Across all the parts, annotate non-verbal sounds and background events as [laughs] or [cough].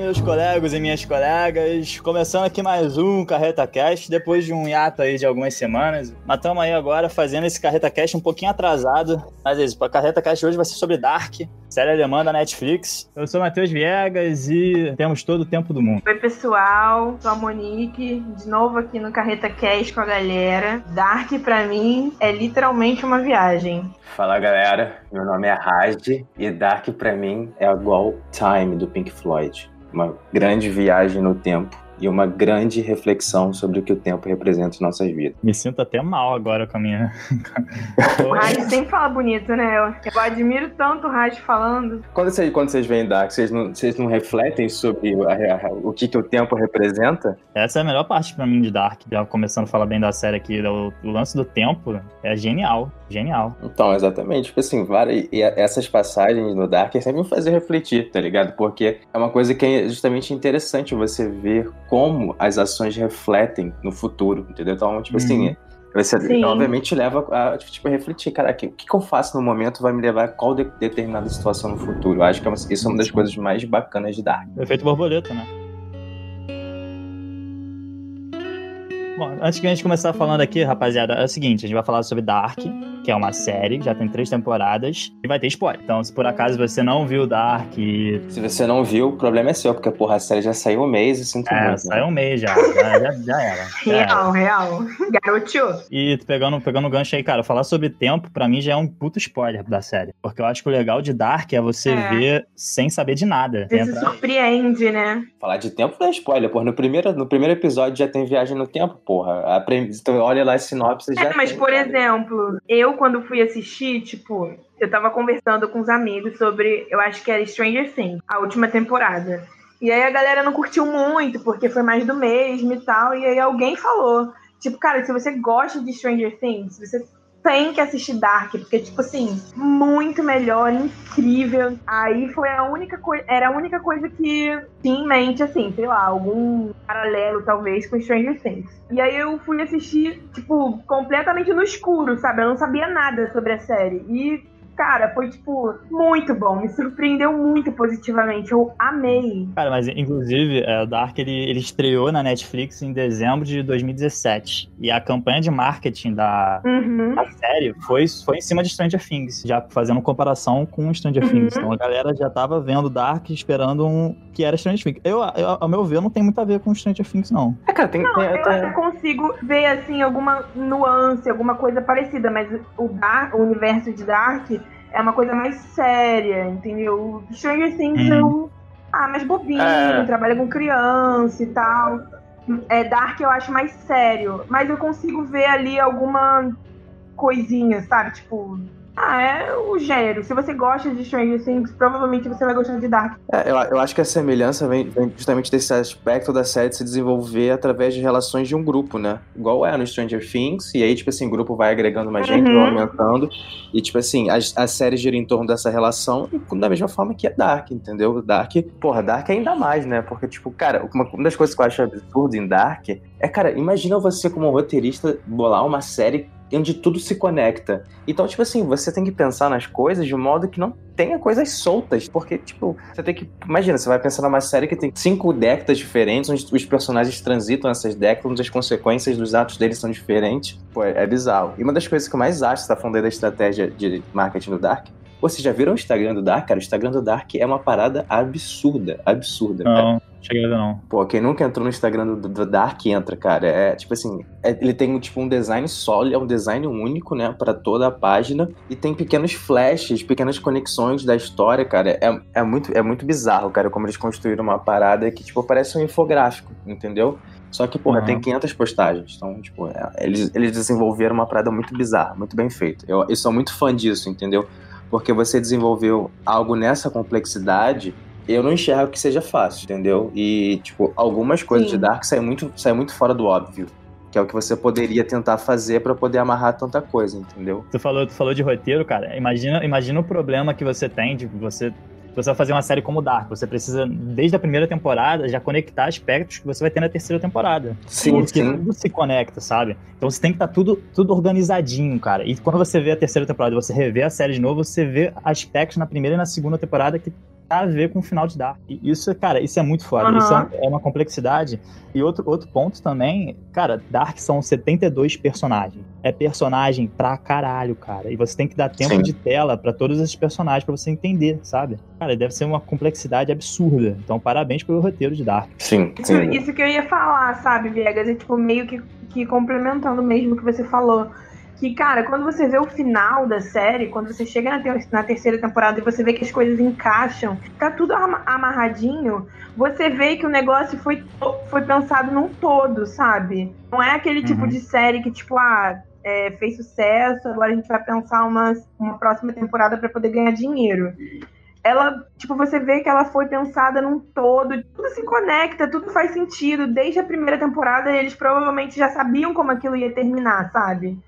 meus colegas e minhas colegas. Começando aqui mais um Carreta Cast, depois de um hiato aí de algumas semanas. Mas estamos aí agora fazendo esse Carreta Cast um pouquinho atrasado. Mas é isso, Carreta Cast hoje vai ser sobre Dark, série alemã da Netflix. Eu sou Matheus Viegas e temos todo o tempo do mundo. Oi, pessoal. Sou a Monique, de novo aqui no Carreta Cast com a galera. Dark, pra mim, é literalmente uma viagem. Fala galera, meu nome é Raj e Dark pra mim é igual Time do Pink Floyd. Uma grande viagem no tempo e uma grande reflexão sobre o que o tempo representa em nossas vidas. Me sinto até mal agora com a minha. [laughs] o Raj sempre fala bonito, né? Eu admiro tanto o Raj falando. Quando vocês, quando vocês veem Dark, vocês não, vocês não refletem sobre a, a, o que, que o tempo representa? Essa é a melhor parte para mim de Dark. Já começando a falar bem da série aqui, o, o lance do tempo é genial. Genial. Então, exatamente. Tipo assim, várias, e essas passagens no Dark sempre me fazem refletir, tá ligado? Porque é uma coisa que é justamente interessante você ver como as ações refletem no futuro, entendeu? Então, tipo assim, uhum. Você, Sim. obviamente, leva a tipo, refletir, cara, o que, que eu faço no momento vai me levar a qual de, determinada situação no futuro. Eu acho que é uma, isso é uma das coisas mais bacanas de Dark. Efeito borboleta, né? Bom, antes que a gente começar falando aqui, rapaziada, é o seguinte: a gente vai falar sobre Dark, que é uma série, já tem três temporadas, e vai ter spoiler. Então, se por acaso você não viu Dark. E... Se você não viu, o problema é seu, porque, porra, a série já saiu um mês e sinto é, muito. Né? saiu um mês já. Já, já, já era. Já real, era. real. Garoto. E pegando, pegando o gancho aí, cara, falar sobre tempo, pra mim já é um puto spoiler da série. Porque eu acho que o legal de Dark é você é. ver sem saber de nada. Você se surpreende, né? Falar de tempo não é spoiler, porra. No primeiro, no primeiro episódio já tem viagem no tempo, porra. A então, olha lá a sinopse é, já. Mas, tem, por cara. exemplo, eu quando fui assistir, tipo, eu tava conversando com os amigos sobre, eu acho que era Stranger Things, a última temporada. E aí a galera não curtiu muito, porque foi mais do mesmo e tal. E aí alguém falou, tipo, cara, se você gosta de Stranger Things, se você tem que assistir Dark, porque, tipo assim, muito melhor, incrível. Aí foi a única coisa, era a única coisa que tinha em mente, assim, sei lá, algum paralelo, talvez, com Stranger Things. E aí eu fui assistir, tipo, completamente no escuro, sabe? Eu não sabia nada sobre a série. E cara, foi, tipo, muito bom. Me surpreendeu muito positivamente. Eu amei. Cara, mas inclusive, é, o Dark ele, ele estreou na Netflix em dezembro de 2017. E a campanha de marketing da, uhum. da série foi, foi em cima de Stranger Things, já fazendo comparação com Stranger uhum. Things. Então a galera já tava vendo Dark esperando um que era Stranger Things. Eu, eu, ao meu ver, não tem muito a ver com Stranger Things, não. É, cara, tem. Não, tem, eu até consigo ver, assim, alguma nuance, alguma coisa parecida, mas o, Dark, o universo de Dark é uma coisa mais séria, entendeu? Stranger Things hum. é um. Ah, mais bobinho, é. trabalha com criança e tal. É, Dark eu acho mais sério, mas eu consigo ver ali alguma coisinha, sabe? Tipo, ah, é o gênero. Se você gosta de Stranger Things, provavelmente você vai gostar de Dark. É, eu, eu, acho que a semelhança vem, vem, justamente desse aspecto da série de se desenvolver através de relações de um grupo, né? Igual é no Stranger Things, e aí, tipo assim, o grupo vai agregando mais gente, uhum. vai aumentando, e, tipo assim, a, a série gira em torno dessa relação, da mesma forma que é Dark, entendeu? Dark, porra, Dark é ainda mais, né? Porque, tipo, cara, uma, uma das coisas que eu acho absurdo em Dark é, cara, imagina você como roteirista bolar uma série onde tudo se conecta. Então, tipo assim, você tem que pensar nas coisas de modo que não tenha coisas soltas, porque, tipo, você tem que. Imagina, você vai pensar numa série que tem cinco décadas diferentes, onde os personagens transitam essas décadas, onde as consequências dos atos deles são diferentes. Pô, é, é bizarro. E uma das coisas que eu mais acho, você tá falando aí da estratégia de marketing do Dark, vocês já viram o Instagram do Dark? Cara, o Instagram do Dark é uma parada absurda, absurda. Não, cara. Cheguei não. Pô, quem nunca entrou no Instagram do, do Dark entra, cara. É tipo assim, é, ele tem tipo um design sólido, é um design único, né, para toda a página e tem pequenos flashes, pequenas conexões da história, cara. É, é muito é muito bizarro, cara, como eles construíram uma parada que tipo parece um infográfico, entendeu? Só que, porra, uhum. tem 500 postagens. Então, tipo, é, eles, eles desenvolveram uma parada muito bizarra, muito bem feita. Eu, eu sou muito fã disso, entendeu? porque você desenvolveu algo nessa complexidade, eu não enxergo que seja fácil, entendeu? E, tipo, algumas coisas Sim. de Dark saem muito, saem muito fora do óbvio. Que é o que você poderia tentar fazer para poder amarrar tanta coisa, entendeu? Tu falou, tu falou de roteiro, cara. Imagina, imagina o problema que você tem de você você vai fazer uma série como Dark, você precisa, desde a primeira temporada, já conectar aspectos que você vai ter na terceira temporada. Sim, Porque sim. tudo se conecta, sabe? Então você tem que estar tá tudo, tudo organizadinho, cara. E quando você vê a terceira temporada e você revê a série de novo, você vê aspectos na primeira e na segunda temporada que a ver com o final de Dark. E isso, cara, isso é muito foda. Uhum. Isso é, é, uma complexidade. E outro, outro ponto também, cara, Dark são 72 personagens. É personagem pra caralho, cara. E você tem que dar tempo Sim. de tela para todos esses personagens para você entender, sabe? Cara, deve ser uma complexidade absurda. Então, parabéns pelo roteiro de Dark. Sim. Isso, isso que eu ia falar, sabe, Viegas? É tipo meio que, que complementando mesmo o que você falou que, cara, quando você vê o final da série, quando você chega na, ter na, terceira temporada e você vê que as coisas encaixam, tá tudo amarradinho, você vê que o negócio foi, foi pensado num todo, sabe? Não é aquele tipo uhum. tipo de série que, tipo, ah, é, fez sucesso, agora a gente vai pensar uma, uma próxima temporada para poder ganhar dinheiro. Ela, tipo, você vê que ela foi pensada num todo, tudo se conecta, tudo faz sentido. Desde a primeira temporada, eles provavelmente já sabiam como aquilo ia terminar, sabe?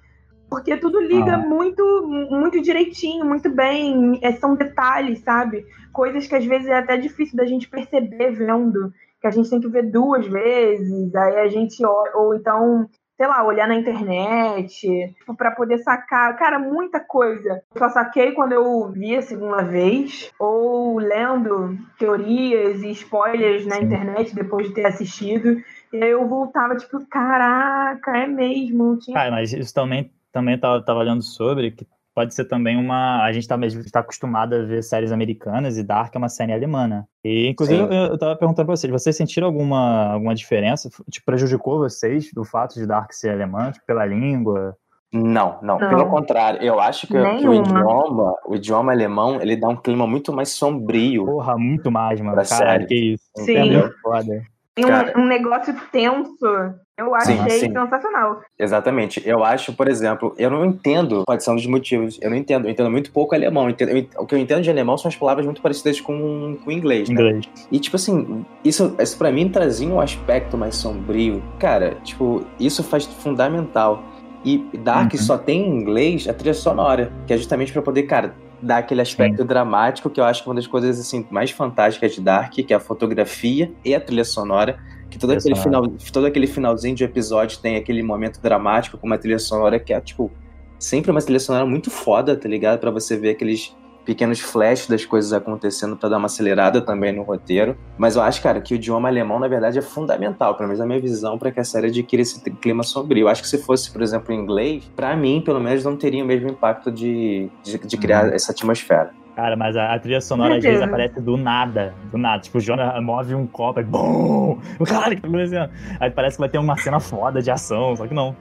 Porque tudo liga ah. muito, muito direitinho, muito bem. É, são detalhes, sabe? Coisas que às vezes é até difícil da gente perceber vendo. Que a gente tem que ver duas vezes, aí a gente. Ou então, sei lá, olhar na internet, tipo, pra poder sacar. Cara, muita coisa. Eu só saquei quando eu vi a segunda vez, ou lendo teorias e spoilers na internet depois de ter assistido. E aí eu voltava, tipo, caraca, é mesmo. Tinha... Cara, mas isso também também estava olhando sobre, que pode ser também uma. A gente está tá acostumado a ver séries americanas e Dark é uma série alemã. Né? E, inclusive, Sim. eu, estava perguntando para vocês: vocês sentiram alguma, alguma diferença? Tipo, prejudicou vocês do fato de Dark ser alemã, tipo, pela língua? Não, não, não, pelo contrário, eu acho que, que, o idioma, o idioma alemão, ele dá um clima muito mais sombrio. Porra, muito mais, mano. Pra Caralho, série. que isso. Sim. Entendeu? Foda. Um, um negócio tenso eu achei sim, sim. sensacional. Exatamente. Eu acho, por exemplo, eu não entendo, ser um dos motivos, eu não entendo, eu entendo muito pouco alemão. Entendo, eu, o que eu entendo de alemão são as palavras muito parecidas com, com inglês, né? Inglês. E, tipo assim, isso, isso para mim trazia um aspecto mais sombrio. Cara, tipo, isso faz fundamental. E Dark uhum. só tem em inglês a trilha sonora, que é justamente para poder, cara, dar aquele aspecto Sim. dramático, que eu acho que é uma das coisas assim mais fantásticas de Dark, que é a fotografia e a trilha sonora que todo aquele, final, todo aquele finalzinho de episódio tem aquele momento dramático com uma trilha sonora que é, tipo, sempre uma trilha sonora muito foda, tá ligado? para você ver aqueles pequenos flashes das coisas acontecendo para dar uma acelerada também no roteiro. Mas eu acho, cara, que o idioma alemão, na verdade, é fundamental, pelo menos na minha visão, para que a série adquira esse clima sombrio. Eu acho que se fosse, por exemplo, em inglês, para mim, pelo menos, não teria o mesmo impacto de, de, de criar uhum. essa atmosfera. Cara, mas a, a trilha sonora às vezes aparece do nada. Do nada. Tipo, o Jonah move um copo e BUM! Caralho, que tá acontecendo? Aí parece que vai ter uma cena foda de ação, só que não.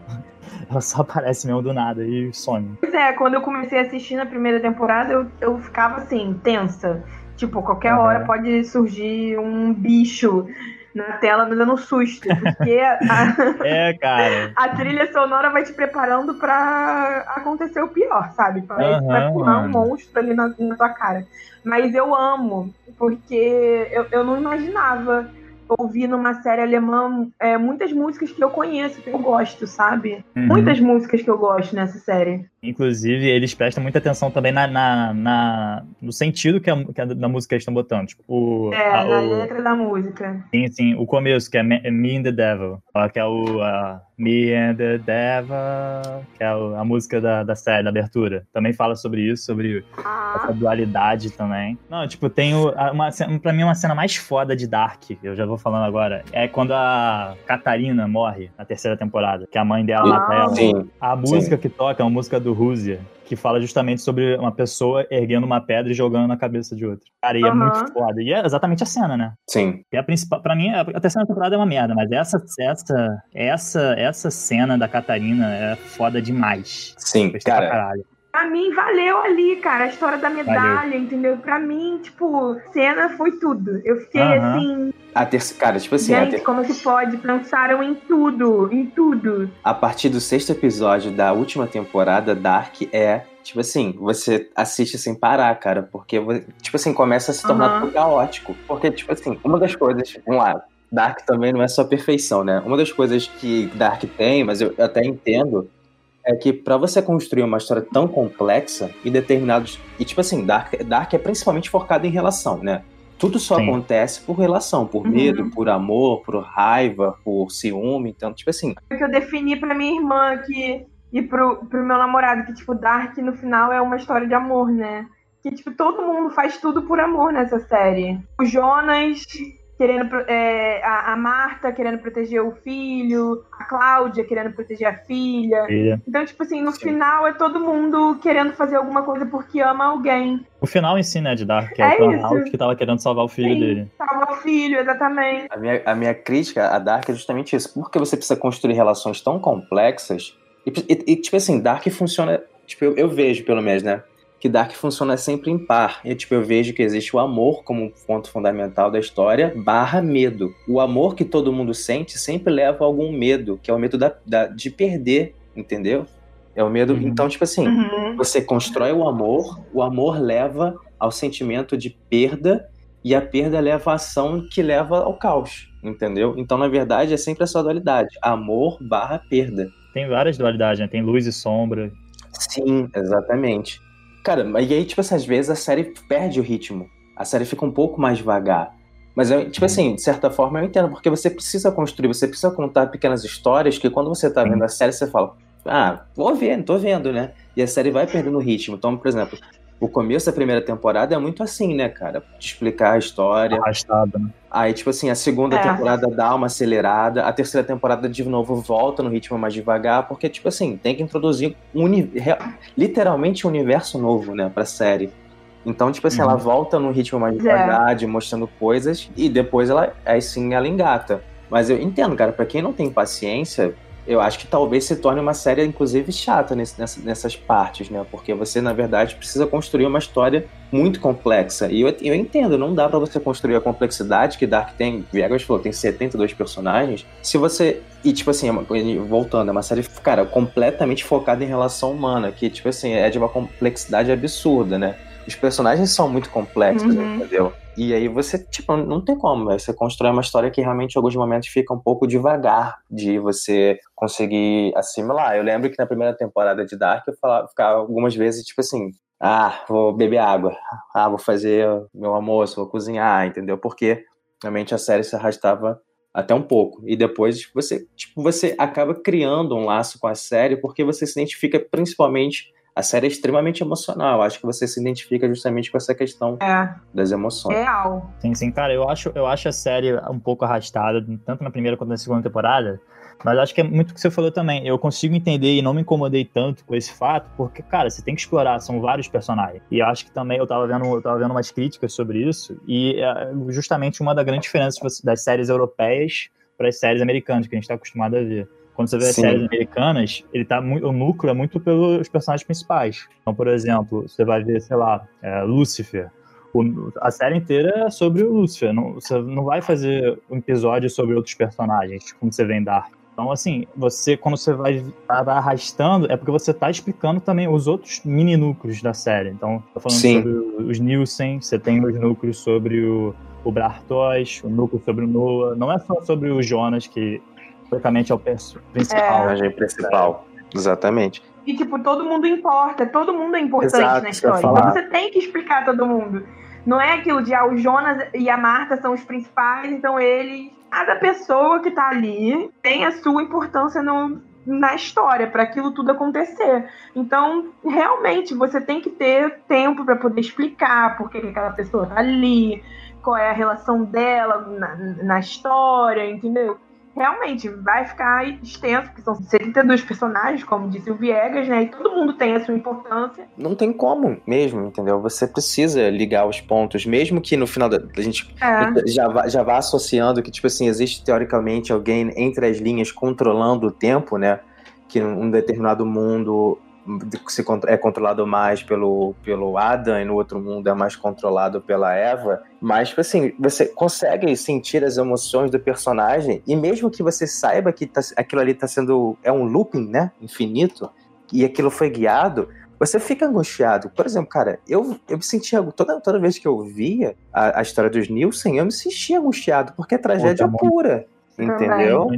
Ela só aparece mesmo do nada e some. Pois é, quando eu comecei a assistir na primeira temporada, eu, eu ficava assim, tensa. Tipo, qualquer uhum. hora pode surgir um bicho na tela me dando um susto, porque a, [laughs] é, cara. a trilha sonora vai te preparando para acontecer o pior, sabe? Pra, uhum, pular um monstro ali na, na tua cara. Mas eu amo, porque eu, eu não imaginava ouvir numa série alemã é, muitas músicas que eu conheço, que eu gosto, sabe? Uhum. Muitas músicas que eu gosto nessa série. Inclusive, eles prestam muita atenção também na, na, na no sentido que a, que a, da música que eles estão botando. Tipo, o, é, a, na o, letra da música. Sim, sim. O começo, que é Me, Me and the Devil. Que é o a Me and the Devil, que é a música da, da série, da abertura. Também fala sobre isso, sobre ah. essa dualidade também. Não, tipo, tem o, uma, pra mim uma cena mais foda de Dark, eu já vou falando agora, é quando a Catarina morre na terceira temporada, que a mãe dela ah, mata ela. Sim. A música sim. que toca é uma música do do Rússia, que fala justamente sobre uma pessoa erguendo uma pedra e jogando na cabeça de outra. Cara, e uhum. é muito foda. E é exatamente a cena, né? Sim. E a principal, pra mim, a terceira temporada é uma merda, mas essa, essa, essa, essa cena da Catarina é foda demais. Sim, cara. Pra mim, valeu ali, cara, a história da medalha, valeu. entendeu? Pra mim, tipo, cena foi tudo. Eu fiquei uhum. assim. A terceira, cara, tipo assim. Gente, ter... como que pode? Pensaram em tudo, em tudo. A partir do sexto episódio da última temporada, Dark é Tipo assim, você assiste sem parar, cara, porque, tipo assim, começa a se tornar uhum. caótico. Porque, tipo assim, uma das coisas, vamos lá, Dark também não é só perfeição, né? Uma das coisas que Dark tem, mas eu até entendo, é que para você construir uma história tão complexa e determinados. E tipo assim, Dark, Dark é principalmente focado em relação, né? Tudo só Sim. acontece por relação, por uhum. medo, por amor, por raiva, por ciúme. Então, tipo assim. O que eu defini para minha irmã que, e pro, pro meu namorado, que, tipo, Dark no final é uma história de amor, né? que, tipo, todo mundo faz tudo por amor nessa série. O Jonas querendo é, a, a, Marta querendo proteger o filho, a Cláudia querendo proteger a filha. filha. Então, tipo assim, no Sim. final é todo mundo querendo fazer alguma coisa porque ama alguém. O final em si, né, de Dark, que é, é o Ronald que tava querendo salvar o filho Sim, dele. Salvar o filho, exatamente. A minha, a minha crítica a Dark é justamente isso. Porque você precisa construir relações tão complexas. E, e, e tipo assim, Dark funciona. Tipo, eu, eu vejo, pelo menos, né? Que Dark funciona sempre em par. E, tipo, eu vejo que existe o amor como ponto fundamental da história, barra medo. O amor que todo mundo sente sempre leva a algum medo, que é o medo da, da de perder, entendeu? É o medo. Uhum. Então, tipo assim, uhum. você constrói o amor, o amor leva ao sentimento de perda, e a perda leva à ação que leva ao caos, entendeu? Então, na verdade, é sempre essa dualidade: amor barra perda. Tem várias dualidades, né? Tem luz e sombra. Sim, exatamente. Cara, e aí, tipo assim, às vezes a série perde o ritmo. A série fica um pouco mais devagar. Mas, eu, tipo assim, de certa forma eu entendo, porque você precisa construir, você precisa contar pequenas histórias que quando você tá vendo a série, você fala, ah, vou ver, tô vendo, né? E a série vai perdendo o ritmo. Então, por exemplo, o começo da primeira temporada é muito assim, né, cara? De explicar a história. Arrastada, né? Aí, tipo assim, a segunda é. temporada dá uma acelerada, a terceira temporada de novo volta no ritmo mais devagar, porque, tipo assim, tem que introduzir um literalmente um universo novo, né, pra série. Então, tipo assim, uhum. ela volta no ritmo mais devagar, é. de mostrando coisas, e depois ela, aí sim, ela engata. Mas eu entendo, cara, pra quem não tem paciência, eu acho que talvez se torne uma série, inclusive, chata nesse, nessa, nessas partes, né? Porque você, na verdade, precisa construir uma história muito complexa. E eu, eu entendo, não dá para você construir a complexidade que Dark tem. Viegas falou, tem 72 personagens. Se você. E, tipo assim, é voltando, é uma série, cara, completamente focada em relação humana, que, tipo assim, é de uma complexidade absurda, né? Os personagens são muito complexos, uhum. entendeu? E aí você, tipo, não tem como, véio. você constrói uma história que realmente em alguns momentos fica um pouco devagar de você conseguir assimilar. Eu lembro que na primeira temporada de Dark eu falava, ficava algumas vezes, tipo assim, ah, vou beber água, ah, vou fazer meu almoço, vou cozinhar, entendeu? Porque realmente a série se arrastava até um pouco. E depois você, tipo, você acaba criando um laço com a série porque você se identifica principalmente a série é extremamente emocional. Acho que você se identifica justamente com essa questão é. das emoções. Real. Sim, sim, cara, eu acho, eu acho a série um pouco arrastada, tanto na primeira quanto na segunda temporada. Mas acho que é muito o que você falou também. Eu consigo entender e não me incomodei tanto com esse fato, porque, cara, você tem que explorar, são vários personagens. E acho que também eu tava vendo, eu tava vendo umas críticas sobre isso, e é justamente uma das grandes diferenças das séries europeias para as séries americanas, que a gente está acostumado a ver. Quando você vê as séries americanas, ele tá muito, o núcleo é muito pelos personagens principais. Então, por exemplo, você vai ver, sei lá, é, Lucifer. O, a série inteira é sobre o Lucifer. Não, você não vai fazer um episódio sobre outros personagens, como você vê em Dark. Então, assim, você, quando você vai, vai arrastando, é porque você tá explicando também os outros mini núcleos da série. Então, tô falando Sim. sobre os Nielsen, você tem os núcleos sobre o, o Bartos, o núcleo sobre o Noah. Não é só sobre o Jonas, que praticamente é o principal. É. personagem principal. Exatamente. E, tipo, todo mundo importa, todo mundo é importante Exato, na história. Então você tem que explicar todo mundo. Não é aquilo de ah, o Jonas e a Marta são os principais, então eles. Cada pessoa que tá ali tem a sua importância no, na história para aquilo tudo acontecer. Então, realmente, você tem que ter tempo para poder explicar por que aquela pessoa tá ali, qual é a relação dela na, na história, entendeu? Realmente vai ficar extenso, porque são 72 personagens, como disse o Viegas, né? E todo mundo tem a sua importância. Não tem como mesmo, entendeu? Você precisa ligar os pontos, mesmo que no final da a gente é. já, vá, já vá associando que, tipo assim, existe teoricamente alguém entre as linhas controlando o tempo, né? Que num determinado mundo se é controlado mais pelo, pelo Adam e no outro mundo é mais controlado pela Eva. Mas, tipo assim, você consegue sentir as emoções do personagem e mesmo que você saiba que tá, aquilo ali tá sendo. é um looping, né? Infinito, e aquilo foi guiado, você fica angustiado. Por exemplo, cara, eu, eu me sentia. Toda, toda vez que eu via a, a história dos Nielsen, eu me sentia angustiado, porque é tragédia pura. Entendeu?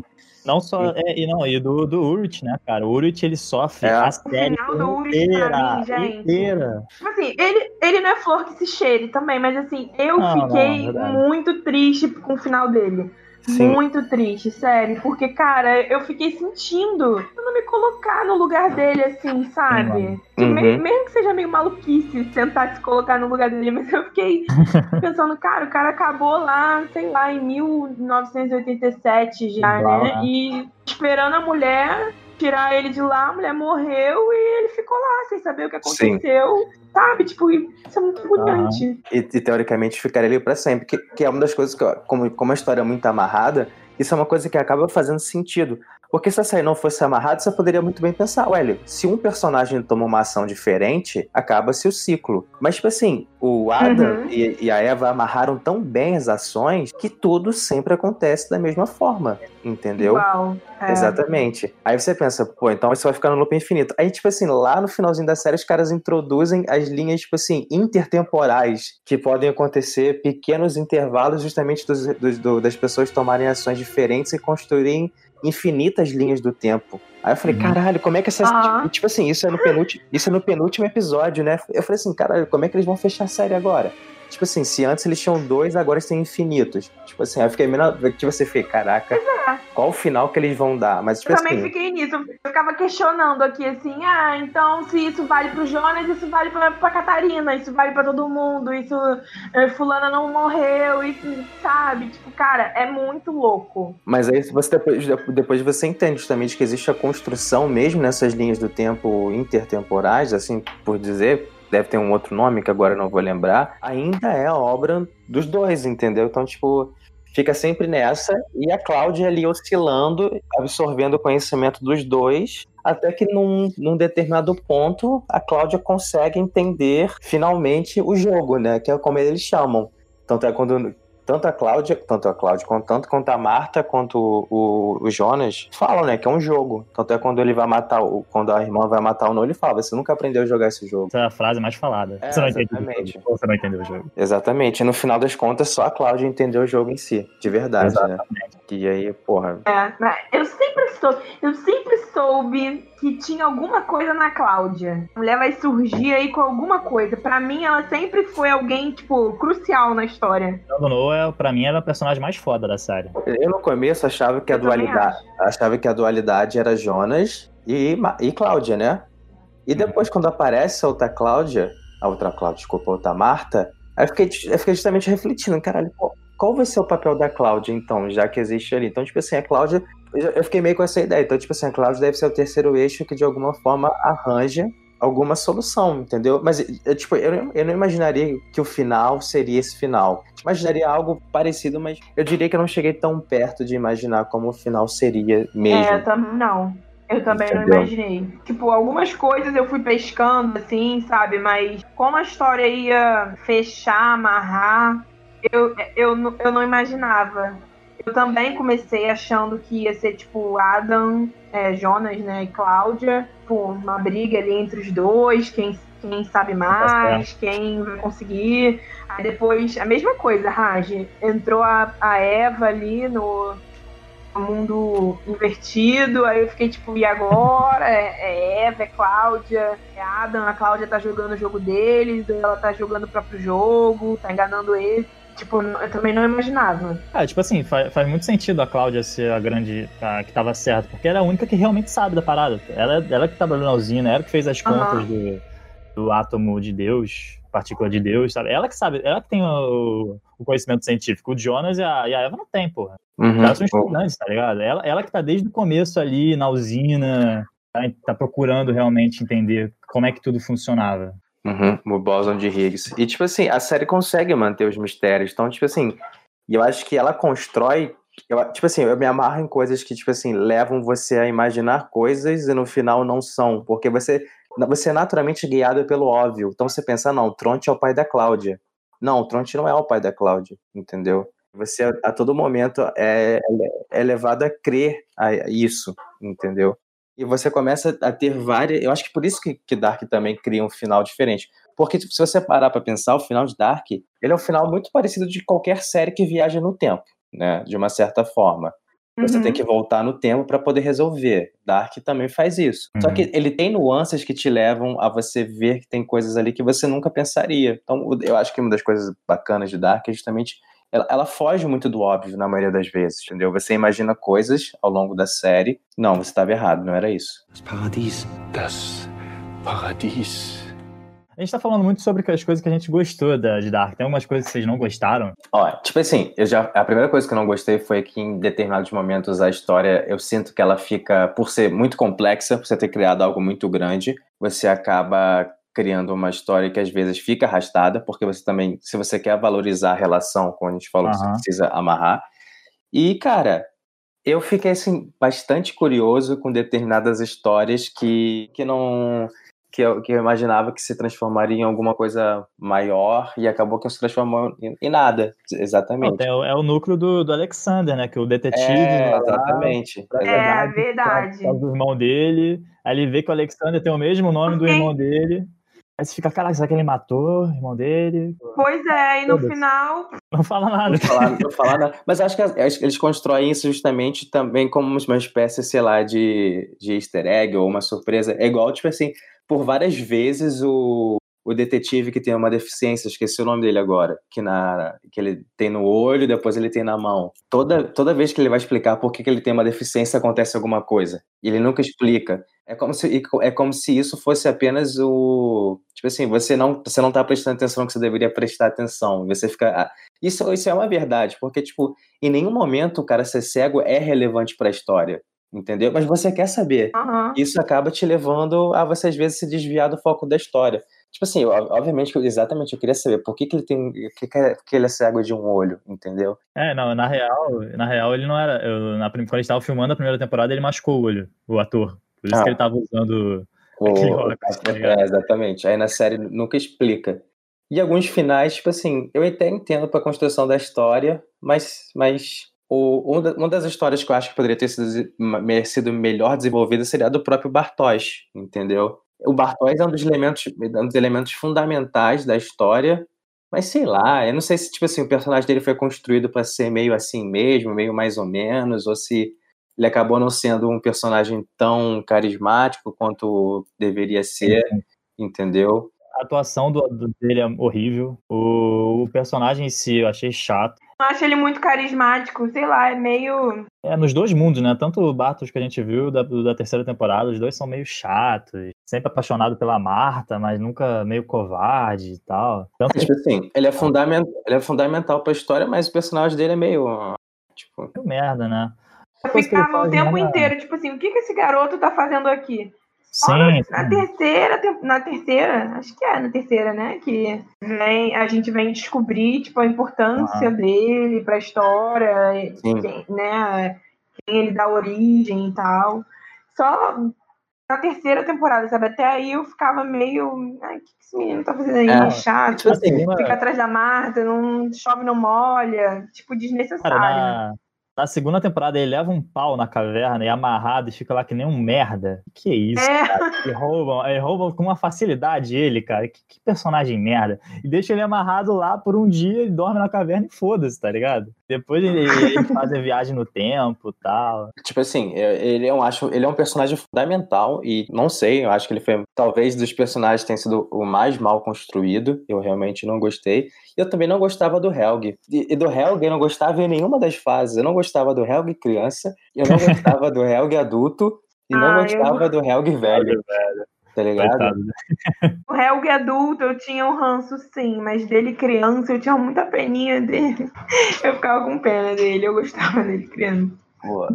Não só. É, e não, e do, do Urut, né, cara? O Urut ele sofre é. a série inteira, mim, gente. inteira. Tipo assim, ele, ele não é flor que se cheire também, mas assim, eu não, fiquei não, muito triste com o final dele. Sim. Muito triste, sério. Porque, cara, eu fiquei sentindo eu não me colocar no lugar dele, assim, sabe? Uhum. Mesmo que seja meio maluquice tentar se colocar no lugar dele, [laughs] mas eu fiquei [laughs] pensando, cara, o cara acabou lá, sei lá, em 1987 já, né? E esperando a mulher tirar ele de lá, a mulher morreu e ele ficou lá sem saber o que aconteceu. Sim. Sabe? Tipo, isso é muito agoniante. Uhum. E, e, teoricamente ficaria ali para sempre. Que, que é uma das coisas que, como, como a história é muito amarrada, isso é uma coisa que acaba fazendo sentido. Porque se a série não fosse amarrada, você poderia muito bem pensar, ué, se um personagem toma uma ação diferente, acaba-se o ciclo. Mas, tipo assim, o Adam uhum. e, e, a Eva amarraram tão bem as ações que tudo sempre acontece da mesma forma, entendeu? Uau, é. Exatamente. Aí você pensa, pô, então isso vai ficar no loop infinito. Aí, tipo assim, lá no finalzinho da série, os caras introduzem as linhas, tipo assim, intertemporais, que podem acontecer pequenos intervalos justamente dos, dos, do, das pessoas tomarem ações diferentes e construírem infinitas linhas do tempo. Aí eu falei, uhum. caralho, como é que essa. Uhum. Tipo assim, isso é, no penúltimo, isso é no penúltimo episódio, né? Eu falei assim, caralho, como é que eles vão fechar a série agora? Tipo assim, se antes eles tinham dois, agora eles têm infinitos. Tipo assim, aí eu fiquei meio. Tipo assim, fiquei, caraca, é. qual o final que eles vão dar? Mas, tipo eu assim, também fiquei nisso. Eu ficava questionando aqui, assim, ah, então se isso vale pro Jonas, isso vale pra, pra Catarina, isso vale pra todo mundo, isso. Eh, fulana não morreu, isso, sabe? Tipo, cara, é muito louco. Mas aí você depois, depois você entende justamente que existe a construção mesmo nessas linhas do tempo intertemporais, assim, por dizer, deve ter um outro nome que agora não vou lembrar, ainda é a obra dos dois, entendeu? Então, tipo, fica sempre nessa e a Cláudia ali oscilando, absorvendo o conhecimento dos dois, até que num, num determinado ponto a Cláudia consegue entender finalmente o jogo, né? Que é como eles chamam. Tanto é quando tanto a Cláudia, tanto a Cláudia, tanto quanto a Marta, quanto o, o, Jonas, falam, né, que é um jogo. Tanto é quando ele vai matar, o, quando a irmã vai matar o Noah, ele fala, você nunca aprendeu a jogar esse jogo. Essa é a frase mais falada. É, você, não exatamente. você não entendeu o jogo. Exatamente. E no final das contas, só a Cláudia entendeu o jogo em si, de verdade, né? exatamente. né? E aí, porra... É, eu sempre soube, eu sempre soube que tinha alguma coisa na Cláudia. A mulher vai surgir aí com alguma coisa. Para mim, ela sempre foi alguém, tipo, crucial na história. Noah, pra mim, era a personagem mais foda da série. Eu no começo achava que a dualidade. Achava que a dualidade era Jonas e, e Cláudia, né? E depois, quando aparece a outra Cláudia, a outra Cláudia, desculpa, a outra Marta, aí eu fiquei, eu fiquei justamente refletindo, caralho, qual vai ser o papel da Cláudia, então, já que existe ali? Então, tipo assim, a Cláudia eu fiquei meio com essa ideia. Então, tipo assim, a Cláudia deve ser o terceiro eixo que de alguma forma arranja alguma solução, entendeu? Mas, eu, tipo, eu, eu não imaginaria que o final seria esse final. Imaginaria algo parecido, mas eu diria que eu não cheguei tão perto de imaginar como o final seria mesmo. É, eu também não. Eu também Entendeu? não imaginei. Tipo, algumas coisas eu fui pescando, assim, sabe? Mas como a história ia fechar, amarrar, eu, eu, eu não imaginava. Eu também comecei achando que ia ser tipo Adam, é, Jonas, né, e Cláudia, uma briga ali entre os dois, quem, quem sabe mais, quem vai conseguir. Aí depois, a mesma coisa, Raj, entrou a, a Eva ali no, no mundo invertido, aí eu fiquei tipo, e agora? É, é Eva, é Cláudia, é Adam, a Cláudia tá jogando o jogo deles, ela tá jogando o próprio jogo, tá enganando ele. Tipo, eu também não imaginava. É, tipo assim, faz, faz muito sentido a Cláudia ser a grande a, que tava certa, porque ela é a única que realmente sabe da parada. Ela, ela que trabalhou na usina, ela que fez as contas do, do átomo de Deus, partícula de Deus, sabe? Ela que sabe, ela que tem o, o conhecimento científico. O Jonas e a, e a Eva não tem, porra. Uhum. Elas são estudantes, tá ligado? Ela, ela que tá desde o começo ali na usina, tá, tá procurando realmente entender como é que tudo funcionava. Uhum, o Boson de Higgs. E, tipo assim, a série consegue manter os mistérios. Então, tipo assim, eu acho que ela constrói. Eu, tipo assim, eu me amarro em coisas que, tipo assim, levam você a imaginar coisas e no final não são. Porque você, você é naturalmente guiado pelo óbvio. Então você pensa, não, o Tronte é o pai da Cláudia. Não, o Tronte não é o pai da Cláudia, entendeu? Você, a todo momento, é, é levado a crer a isso, entendeu? E você começa a ter várias. Eu acho que por isso que, que Dark também cria um final diferente. Porque tipo, se você parar para pensar, o final de Dark, ele é um final muito parecido de qualquer série que viaja no tempo, né? De uma certa forma. Você uhum. tem que voltar no tempo para poder resolver. Dark também faz isso. Uhum. Só que ele tem nuances que te levam a você ver que tem coisas ali que você nunca pensaria. Então, eu acho que uma das coisas bacanas de Dark é justamente ela, ela, foge muito do óbvio na maioria das vezes, entendeu? Você imagina coisas ao longo da série. Não, você estava errado, não era isso. Das Paradies. Das Paradies. A gente tá falando muito sobre as coisas que a gente gostou da, de Dark. Tem algumas coisas que vocês não gostaram? Ó, tipo assim, eu já, a primeira coisa que eu não gostei foi que em determinados momentos a história, eu sinto que ela fica, por ser muito complexa, por você ter criado algo muito grande, você acaba criando uma história que às vezes fica arrastada, porque você também, se você quer valorizar a relação, como a gente falou, uhum. você precisa amarrar. E, cara, eu fiquei assim bastante curioso com determinadas histórias que, que não que eu, que eu imaginava que se transformaria em alguma coisa maior e acabou que não se transformou em, em nada, exatamente. É, o, é o núcleo do, do Alexander, né? Que o detetive. É, exatamente. Lá, é, verdade. Pra, pra, irmão dele. Aí ele vê que o Alexander tem o mesmo nome do irmão dele. Aí você fica, caraca, será que ele matou o irmão dele? Pois é, e no final. Não fala nada. Não fala, não fala nada. Mas acho que, acho que eles constroem isso justamente também como uma espécie, sei lá, de, de easter egg ou uma surpresa. É igual, tipo assim, por várias vezes o, o detetive que tem uma deficiência, esqueci o nome dele agora, que, na, que ele tem no olho, depois ele tem na mão. Toda, toda vez que ele vai explicar por que, que ele tem uma deficiência, acontece alguma coisa. E ele nunca explica. É como se, é como se isso fosse apenas o. Tipo assim, você não, você não tá prestando atenção que você deveria prestar atenção. Você fica. Ah, isso, isso é uma verdade, porque, tipo, em nenhum momento o cara ser cego é relevante para a história. Entendeu? Mas você quer saber. Uhum. Isso acaba te levando a você, às vezes, se desviar do foco da história. Tipo assim, obviamente, exatamente, eu queria saber por que, que ele tem. Que, que ele é cego de um olho, entendeu? É, não, na real, na real, ele não era. Eu, na, quando ele estava filmando a primeira temporada, ele machucou o olho, o ator. Por isso ah. que ele tava usando o, óculos. Tá é, exatamente. Aí na série nunca explica. E alguns finais, tipo assim, eu até entendo pra construção da história, mas, mas o, uma das histórias que eu acho que poderia ter sido, sido melhor desenvolvida seria a do próprio Bartosz, entendeu? O Bartosz é um dos elementos, um dos elementos fundamentais da história, mas sei lá, eu não sei se tipo assim, o personagem dele foi construído para ser meio assim mesmo, meio mais ou menos, ou se ele acabou não sendo um personagem tão carismático quanto deveria ser, entendeu? A atuação do, do, dele é horrível. O, o, personagem em si eu achei chato. Eu acho ele muito carismático, sei lá, é meio. É, nos dois mundos, né? Tanto o Bartos que a gente viu da, da terceira temporada, os dois são meio chatos. Sempre apaixonado pela Marta, mas nunca meio covarde e tal. Tanto... Tipo assim, ele é, fundament, ele é fundamental pra história, mas o personagem dele é meio. Tipo. Meio merda, né? Eu ficava o tempo inteiro, tipo assim, o que, que esse garoto tá fazendo aqui? Sim, na terceira, na terceira, acho que é na terceira, né? Que vem, a gente vem descobrir tipo, a importância uhum. dele para a história, quem, né? Quem ele dá origem e tal. Só na terceira temporada, sabe? Até aí eu ficava meio. Ai, o que esse menino tá fazendo aí? É, chato. Tipo assim, fica atrás da Marta, não chove, não molha. Tipo, desnecessário. Cara, na, na segunda temporada ele leva um pau na caverna e é amarrado e fica lá que nem um merda. Que isso, é. cara? E roubam, e roubam com uma facilidade ele, cara. Que, que, personagem merda. E deixa ele amarrado lá por um dia, ele dorme na caverna e foda-se, tá ligado? Depois ele, ele faz a viagem no tempo e tal. Tipo assim, ele é, um, acho, ele é um personagem fundamental e não sei, eu acho que ele foi talvez dos personagens tenha sido o mais mal construído. Eu realmente não gostei. Eu também não gostava do Helg. E, e do Helg eu não gostava em nenhuma das fases. Eu não gostava do Helg criança, eu não gostava do Helg adulto e não ah, gostava eu... do Helg velho. Tá ligado? [laughs] O Helg adulto eu tinha um ranço sim, mas dele criança eu tinha muita peninha dele. [laughs] Eu ficava com pena dele, eu gostava dele criança.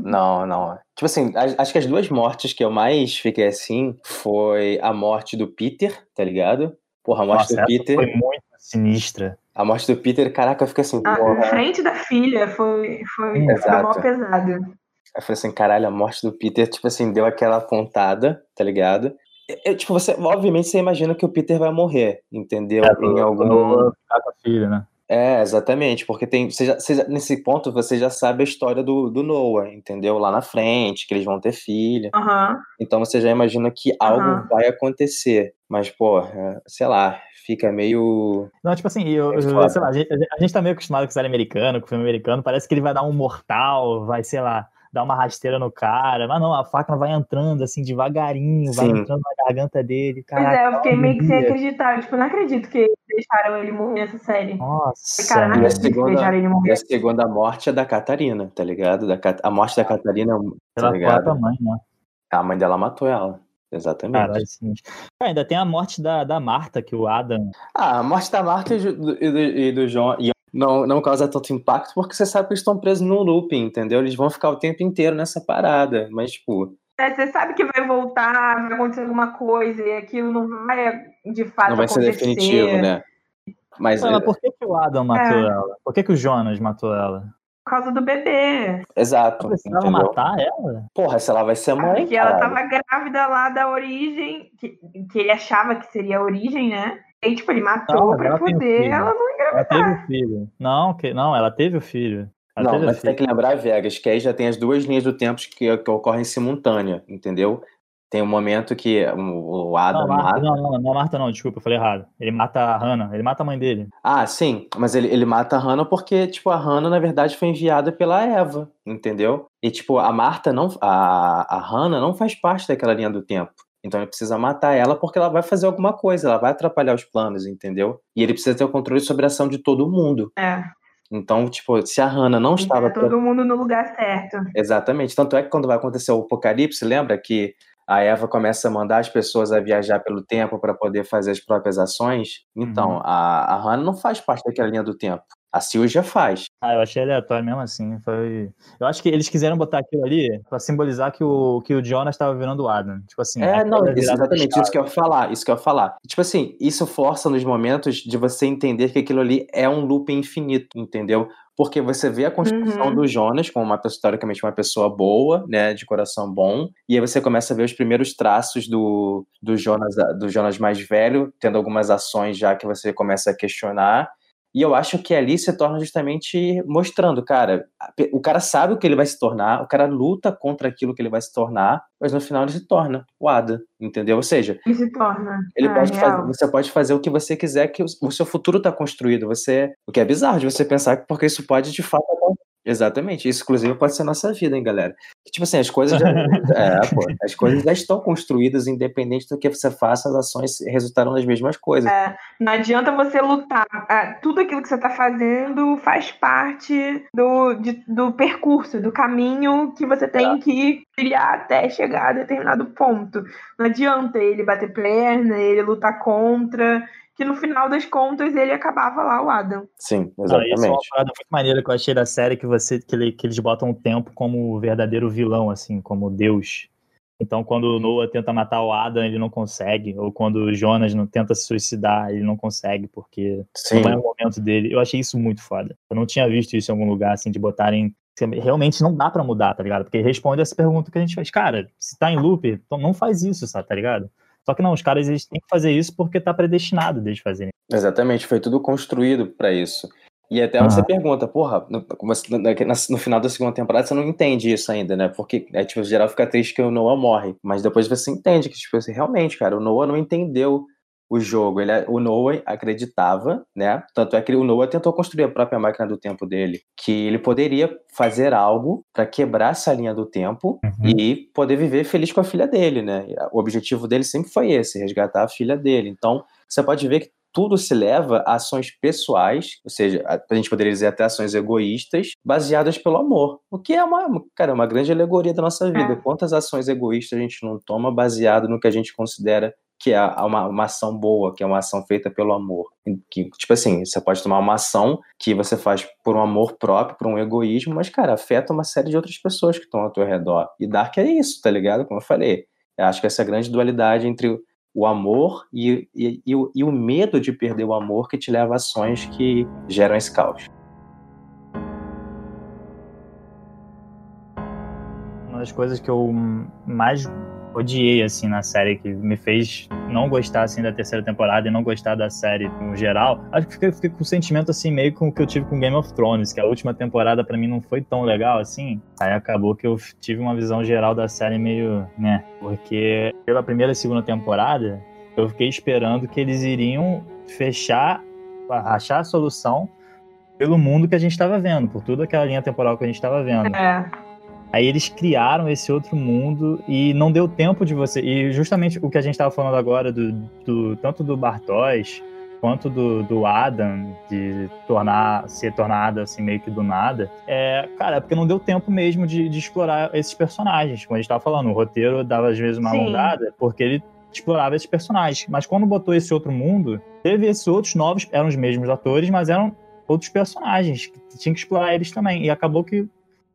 Não, não. Tipo assim, acho que as duas mortes que eu mais fiquei assim foi a morte do Peter, tá ligado? Porra, a morte Nossa, do Peter. Foi muito sinistra. A morte do Peter, caraca, eu fiquei assim. Porra. frente da filha foi, foi, Exato. foi pesado. Eu falei assim, caralho, a morte do Peter, tipo assim, deu aquela pontada, tá ligado? Eu, tipo, você, obviamente você imagina que o Peter vai morrer, entendeu? É, em algum. Ficar com a filha, né? É, exatamente, porque tem, você já, você já, nesse ponto você já sabe a história do, do Noah, entendeu? Lá na frente, que eles vão ter filha. Uhum. Então você já imagina que algo uhum. vai acontecer. Mas, pô, sei lá, fica meio. Não, tipo assim, eu, eu sei lá, a gente, a gente tá meio acostumado com o série americano, com o filme americano, parece que ele vai dar um mortal, vai, sei lá, dar uma rasteira no cara. Mas não, a faca vai entrando assim devagarinho, Sim. vai entrando na garganta dele. Caraca, pois é, eu fiquei meio que sem acreditar. Tipo, não acredito que deixaram ele morrer nessa série. Nossa. Cara, não E a acredito que segunda- deixaram ele E morrer. a segunda morte é da Catarina, tá ligado? Da A morte da Catarina, tá Pela ligado? própria mãe, né? A mãe dela matou ela. Exatamente. Caralho, sim. Cara, ainda tem a morte da, da Marta, que o Adam. Ah, a morte da Marta e do, e do, e do João e não, não causa tanto impacto porque você sabe que eles estão presos num looping, entendeu? Eles vão ficar o tempo inteiro nessa parada. Mas, tipo, É, você sabe que vai voltar, vai acontecer alguma coisa e aquilo não vai de fato não vai ser acontecer. definitivo, né? Mas, Ué, mas por que, que o Adam matou É. ela? Por que, que o Jonas matou ela? Por causa do bebê. exato, Ela precisava entendeu? matar ela? Porra, se ela vai ser mãe, Porque ela tava grávida lá da origem, que, que ele achava que seria a origem, né? E tipo, ele matou Não, pra ela tem um poder filho. ela não Ela teve o filho. Não, que, não, ela teve o filho. Ela Não, mas tem filho. que lembrar, Vegas, que aí já tem as duas linhas do tempo que, que ocorrem simultânea, entendeu? Tem um momento que o, o Adam Não, Marta, mata. não, não, não, Marta não, desculpa, eu falei errado. Ele mata a Hannah, ele mata a mãe dele. Ah, sim, mas ele, ele mata a Hannah porque, tipo, a Hannah, na verdade, foi enviada pela Eva, entendeu? E, tipo, a Marta não. A, a Hannah não faz parte daquela linha do tempo. Então ele precisa matar ela porque ela vai fazer alguma coisa, ela vai atrapalhar os planos, entendeu? E ele precisa ter o controle sobre a ação de todo mundo. É, Então, tipo, se a Hannah não estava. tá todo mundo no lugar certo. Exatamente. Tanto é que quando vai acontecer o apocalipse, lembra que a Eva começa a mandar as pessoas a viajar pelo tempo para poder fazer as próprias ações? Então, Uhum. a, a Hannah não faz parte daquela linha do tempo. A já faz. Ah, eu achei aleatório mesmo assim. Foi... Eu acho que eles quiseram botar aquilo ali pra simbolizar que o, que o Jonas estava virando o Adam. Tipo assim. É, não, isso- exatamente isso que eu ia falar, isso que eu ia falar. Tipo assim, isso força nos momentos de você entender que aquilo ali é um loop infinito, entendeu? Porque você vê a construção Uhum. do Jonas como uma pessoa, teoricamente, uma pessoa boa, né, de coração bom, e aí você começa a ver os primeiros traços do, do, Jonas, do Jonas mais velho, tendo algumas ações já que você começa a questionar, e eu acho que ali se torna justamente mostrando, cara, o cara sabe o que ele vai se tornar, o cara luta contra aquilo que ele vai se tornar, mas no final ele se torna o Ada, entendeu? Ou seja, E se torna. ele é, pode fazer, você pode fazer o que você quiser, que o, o seu futuro está construído. Você, o que é bizarro de você pensar, que- porque isso pode de fato acontecer. Exatamente, isso inclusive pode ser a nossa vida, hein, galera? Que, tipo assim, as coisas já, [laughs] é, pô, as coisas já estão construídas, independente do que você faça, as ações resultarão nas mesmas coisas. É, não adianta você lutar. Ah, Tudo aquilo que você está fazendo faz parte do, de- do percurso, do caminho que você tem que criar até chegar a determinado ponto. Não adianta ele bater perna, ele lutar contra, que no final das contas ele acabava lá, o Adam. Sim, Ah, isso é uma exatamente. parada muito maneira que eu achei da série que você que, ele- que eles botam o tempo como o verdadeiro vilão, assim, como Deus. Então, quando o Noah tenta matar o Adam, ele não consegue. Ou quando o Jonas não tenta se suicidar, ele não consegue, porque Sim, não é o momento dele. Eu achei isso muito foda. Eu não tinha visto isso em algum lugar, assim, de botarem. Realmente não dá pra mudar, tá ligado? Porque responde essa pergunta que a gente faz. Cara, se tá em loop, então não faz isso, sabe, tá ligado? Só que não, os caras eles têm que fazer isso porque tá predestinado deles fazerem. exatamente, foi tudo construído para isso. E até Aham. você pergunta, porra, no- no final da segunda temporada você não entende isso ainda, né? Porque, é, tipo, geral fica triste que o Noah morre. Mas depois você entende que, tipo, assim, realmente, cara, o Noah não entendeu o jogo. Ele, o Noah acreditava, né? Tanto é que o Noah tentou construir a própria máquina do tempo dele, que ele poderia fazer algo para quebrar essa linha do tempo e poder viver feliz com a filha dele, né? O objetivo dele sempre foi esse, resgatar a filha dele. Então, você pode ver que tudo se leva a ações pessoais, ou seja, a, a gente poderia dizer até ações egoístas, baseadas pelo amor. O que é uma, cara, uma grande alegoria da nossa vida. É. Quantas ações egoístas a gente não toma baseado no que a gente considera que é uma, uma ação boa, que é uma ação feita pelo amor. Que, tipo assim, você pode tomar uma ação que você faz por um amor próprio, por um egoísmo, mas, cara, afeta uma série de outras pessoas que estão ao teu redor. E Dark é isso, tá ligado? Como eu falei. Eu acho que essa grande dualidade entre o amor e, e, e, o, e o medo de perder o amor que te leva a ações que geram esse caos. Uma das coisas que eu mais odiei, assim, na série, que me fez não gostar, assim, da terceira temporada e não gostar da série no geral, acho que fiquei, fiquei com um sentimento, assim, meio com o que eu tive com Game of Thrones, que a última temporada pra mim não foi tão legal, assim. Aí acabou que eu tive uma visão geral da série meio, né, porque pela primeira e segunda temporada, eu fiquei esperando que eles iriam fechar, achar a solução pelo mundo que a gente estava vendo, por toda aquela linha temporal que a gente estava vendo. É. Aí eles criaram esse outro mundo e não deu tempo de você. E justamente o que a gente estava falando agora, do, do- tanto do Bartóis quanto do, do Adam, de tornar, ser tornada assim meio que do nada, é, cara, é porque não deu tempo mesmo de, de explorar esses personagens. Como a gente tava falando, o roteiro dava às vezes uma Sim. alongada, porque ele explorava esses personagens. Mas quando botou esse outro mundo, teve esses outros novos, eram os mesmos atores, mas eram outros personagens, que tinha que explorar eles também. E acabou que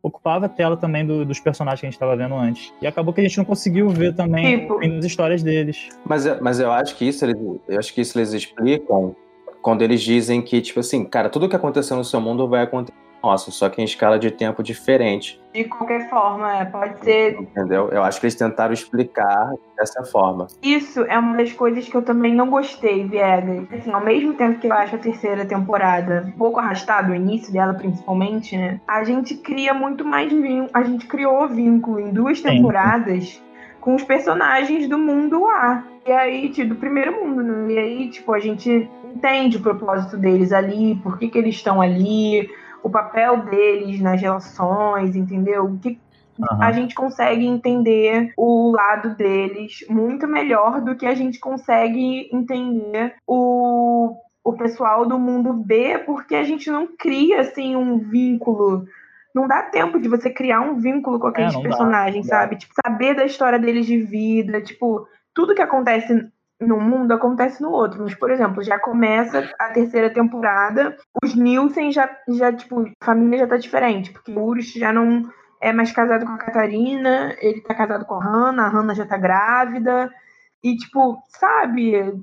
ocupava a tela também do, dos personagens que a gente estava vendo antes. E acabou que a gente não conseguiu ver também tipo... as histórias deles. Mas, mas eu acho que isso eles, eu acho que isso eles explicam quando eles dizem que, tipo assim, cara, tudo que aconteceu no seu mundo vai acontecer nossa, só que em escala de tempo diferente. De qualquer forma, é, pode ser. Entendeu? Eu acho que eles tentaram explicar dessa forma. Isso é uma das coisas que eu também não gostei, Viegas. Assim, ao mesmo tempo que eu acho a terceira temporada um pouco arrastado, o início dela principalmente, né? A gente cria muito mais vínculo. A gente criou vínculo em duas temporadas. Sim. Com os personagens do mundo A. E aí, tipo, do primeiro mundo, né? E aí, tipo, a gente entende o propósito deles ali, por que, que eles estão ali, o papel deles nas relações, entendeu? Que uhum. a gente consegue entender o lado deles muito melhor do que a gente consegue entender o, o pessoal do mundo B, porque a gente não cria assim um vínculo não dá tempo de você criar um vínculo com aqueles é, personagens, dá, sabe? Dá. Tipo, saber da história deles de vida, tipo, tudo que acontece num mundo acontece no outro. Mas, por exemplo, já começa a terceira temporada, os Nielsen já, já tipo, a família já tá diferente, porque o Urus já não é mais casado com a Catarina, ele tá casado com a Hannah, a Hannah já tá grávida. E, tipo, sabe,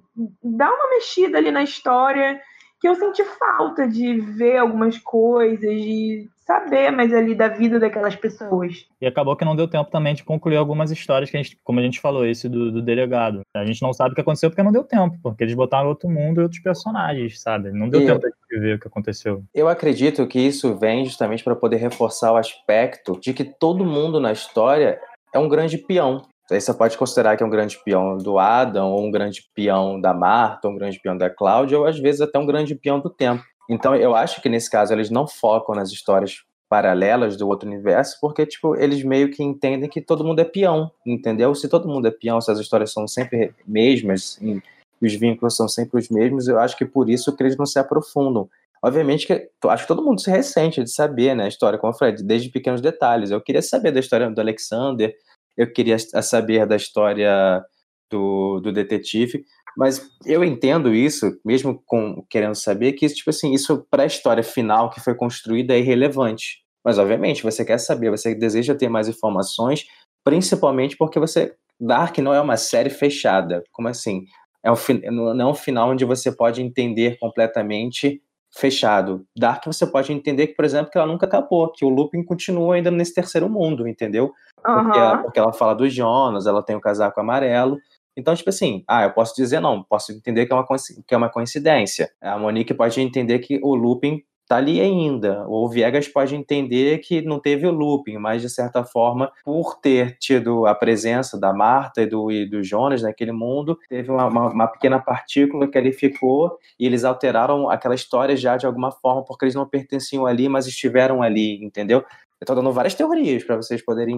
dá uma mexida ali na história que eu senti falta de ver algumas coisas, de saber mais ali da vida daquelas pessoas. E acabou que não deu tempo também de concluir algumas histórias que a gente, como a gente falou, esse do, do delegado. A gente não sabe o que aconteceu porque não deu tempo, porque eles botaram outro mundo e outros personagens, sabe? Não deu e tempo de ver o que aconteceu. Eu acredito que isso vem justamente para poder reforçar o aspecto de que todo mundo na história é um grande peão. Aí você pode considerar que é um grande peão do Adam, ou um grande peão da Marta, ou um grande peão da Cláudia, ou às vezes até um grande peão do tempo. Então, eu acho que nesse caso eles não focam nas histórias paralelas do outro universo, porque tipo, eles meio que entendem que todo mundo é peão, entendeu? Se todo mundo é peão, se as histórias são sempre mesmas, e os vínculos são sempre os mesmos, eu acho que por isso que eles não se aprofundam. Obviamente que acho que todo mundo se ressente de saber, né, a história, como eu falei, desde pequenos detalhes. Eu queria saber da história do Alexander, eu queria saber da história do, do detetive, mas eu entendo isso, mesmo com querendo saber, que tipo assim, isso para a história final que foi construída é irrelevante. Mas obviamente você quer saber, você deseja ter mais informações, principalmente porque você Dark não é uma série fechada. Como assim? É um, não é um final onde você pode entender completamente fechado. Dark você pode entender que, por exemplo, que ela nunca acabou, que o looping continua ainda nesse terceiro mundo, entendeu? Uhum. Porque, ela, porque ela fala do Jonas, ela tem o casaco amarelo, então, tipo assim, ah, eu posso dizer não, posso entender que é uma, que é uma coincidência. A Monique pode entender que o looping tá ali ainda. O Viegas pode entender que não teve o looping, mas de certa forma, por ter tido a presença da Marta e do, e do Jonas naquele mundo, teve uma, uma, uma, pequena partícula que ali ficou e eles alteraram aquela história já de alguma forma, porque eles não pertenciam ali, mas estiveram ali, entendeu? Eu tô dando várias teorias para vocês poderem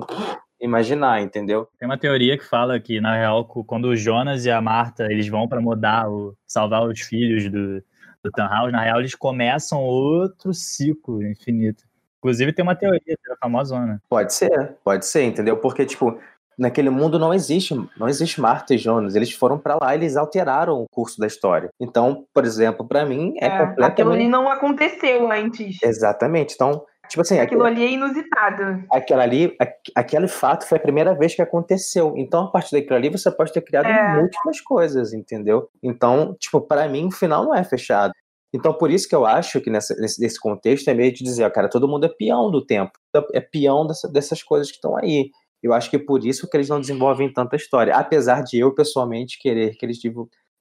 imaginar, entendeu? Tem uma teoria que fala que, na real, quando o Jonas e a Marta eles vão para mudar, o, salvar os filhos do, do Tannhaus, na real eles começam outro ciclo infinito. Inclusive tem uma teoria, a famosona. Pode ser, pode ser, entendeu? Porque, tipo, naquele mundo não existe, não existe Marta e Jonas. Eles foram para lá, eles alteraram o curso da história. Então, por exemplo, para mim é, é completamente. Aquilo ali não aconteceu antes. Exatamente. Então, Tipo assim, aquilo, ali é inusitado. Aquilo ali, aquele fato foi a primeira vez que aconteceu. Então, a partir daquilo ali, você pode ter criado é. múltiplas coisas, entendeu? Então, tipo, para mim, o final não é fechado. Então, por isso que eu acho que nessa, nesse, nesse contexto é meio de dizer, ó, cara, todo mundo é peão do tempo, é peão dessa, dessas coisas que estão aí. Eu acho que é por isso que eles não desenvolvem tanta história, apesar de eu, pessoalmente, querer que eles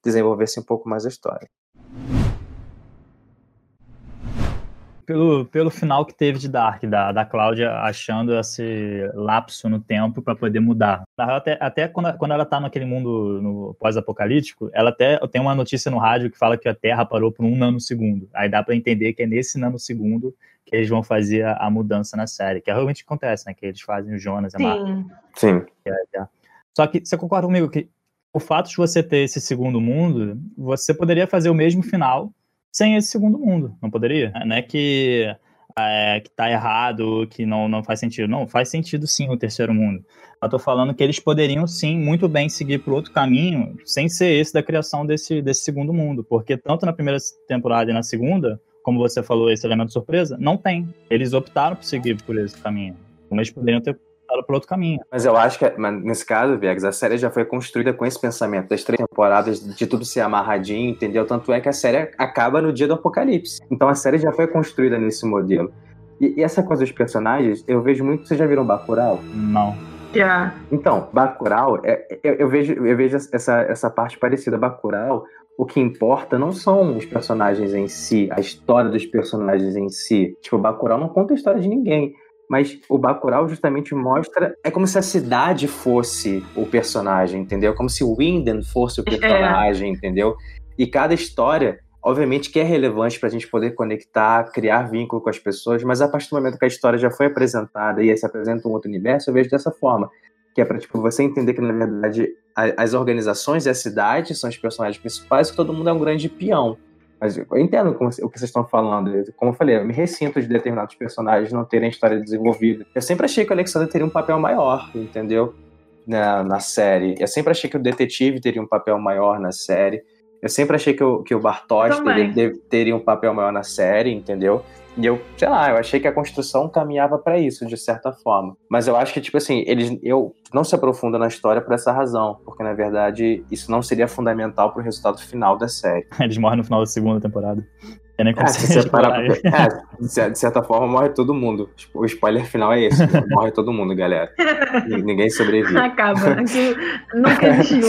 desenvolvessem um pouco mais a história pelo, pelo final que teve de Dark, da, da Cláudia achando esse lapso no tempo para poder mudar. Até, até quando, quando ela tá naquele mundo no pós-apocalíptico, ela até tem uma notícia no rádio que fala que a Terra parou por um nanosegundo. Aí dá para entender que é nesse nanosegundo que eles vão fazer a, a, mudança na série, que é realmente acontece, né? Que eles fazem o Jonas, a Sim. Sim. É, é. Só que você concorda comigo que o fato de você ter esse segundo mundo, você poderia fazer o mesmo final sem esse segundo mundo, não poderia? Não é que, é, que tá errado, que não, não faz sentido. Não, faz sentido sim o terceiro mundo. Eu tô falando que eles poderiam sim muito bem seguir por outro caminho, sem ser esse da criação desse, desse segundo mundo, porque tanto na primeira temporada e na segunda, como você falou, esse elemento surpresa, não tem. Eles optaram por seguir por esse caminho. Eles poderiam ter por outro caminho. Mas eu acho que, nesse caso, Viegas, a série já foi construída com esse pensamento das três temporadas, de tudo ser amarradinho, entendeu? Tanto é que a série acaba no dia do apocalipse. Então a série já foi construída nesse modelo. E, e essa coisa dos personagens, eu vejo muito. Vocês já viram Bacurau? Não. Já. Então, Bacurau, é, eu, eu, vejo, eu vejo essa, essa parte parecida. Bacurau, o que importa não são os personagens em si, a história dos personagens em si. Tipo, Bacurau não conta a história de ninguém. Mas o Bacurau justamente mostra. É como se a cidade fosse o personagem, entendeu? Como se o Winden fosse o personagem, é. entendeu? E cada história, obviamente, que é relevante para a gente poder conectar, criar vínculo com as pessoas, mas a partir do momento que a história já foi apresentada e aí se apresenta um outro universo, eu vejo dessa forma. Que é para tipo, você entender que, na verdade, as organizações e a cidade são os personagens principais, que todo mundo é um grande peão. Mas eu entendo como, o que vocês estão falando. Como eu falei, eu me ressinto de determinados personagens não terem história desenvolvida. Eu sempre achei que o Alexander teria um papel maior, entendeu? Na, na série. Eu sempre achei que o detetive teria um papel maior na série. Eu sempre achei que o, que o Bartosz teria, teria um papel maior na série, entendeu? E eu, sei lá, eu achei que a construção caminhava para isso, de certa forma. Mas eu acho que, tipo assim, eles eu não se aprofunda na história por essa razão. Porque, na verdade, isso não seria fundamental pro resultado final da série. [laughs] Eles morrem no final da segunda temporada. Nem é, se parar, é, de certa forma, morre todo mundo. O spoiler final é esse: morre todo mundo, galera. Ninguém sobrevive. Acaba. Aquilo nunca existiu.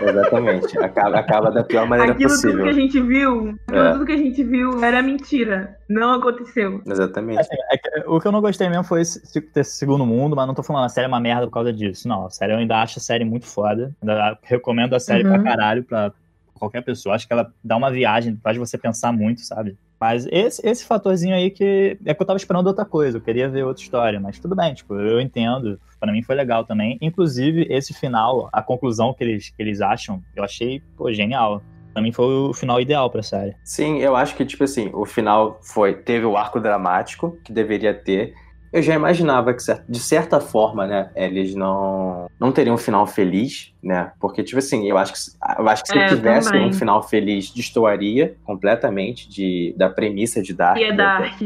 [laughs] Exatamente. Acaba, acaba da pior maneira aquilo possível. Tudo que a gente viu, é. tudo que a gente viu era mentira. Não aconteceu. Exatamente. Assim, é que, o que eu não gostei mesmo foi esse, ter segundo mundo, mas não tô falando a série é uma merda por causa disso. Não, a série eu ainda acho a série muito foda. Ainda recomendo a série uhum. pra caralho pra qualquer pessoa. Acho que ela dá uma viagem, faz você pensar muito, sabe? Mas esse, esse fatorzinho aí que é que eu tava esperando outra coisa, eu queria ver outra história, mas tudo bem, tipo, eu entendo. Para mim foi legal também. Inclusive, esse final, a conclusão que eles, que eles acham, eu achei, pô, genial. Pra mim foi o final ideal pra série. Sim, eu acho que, tipo assim, o final foi. Teve o arco dramático que deveria ter eu já imaginava que, de certa forma, né, eles não, não teriam um final feliz, né? Porque, tipo assim, eu acho que, eu acho que se é, tivesse também. um final feliz, destoaria completamente de, da premissa de Dark. E é Dark.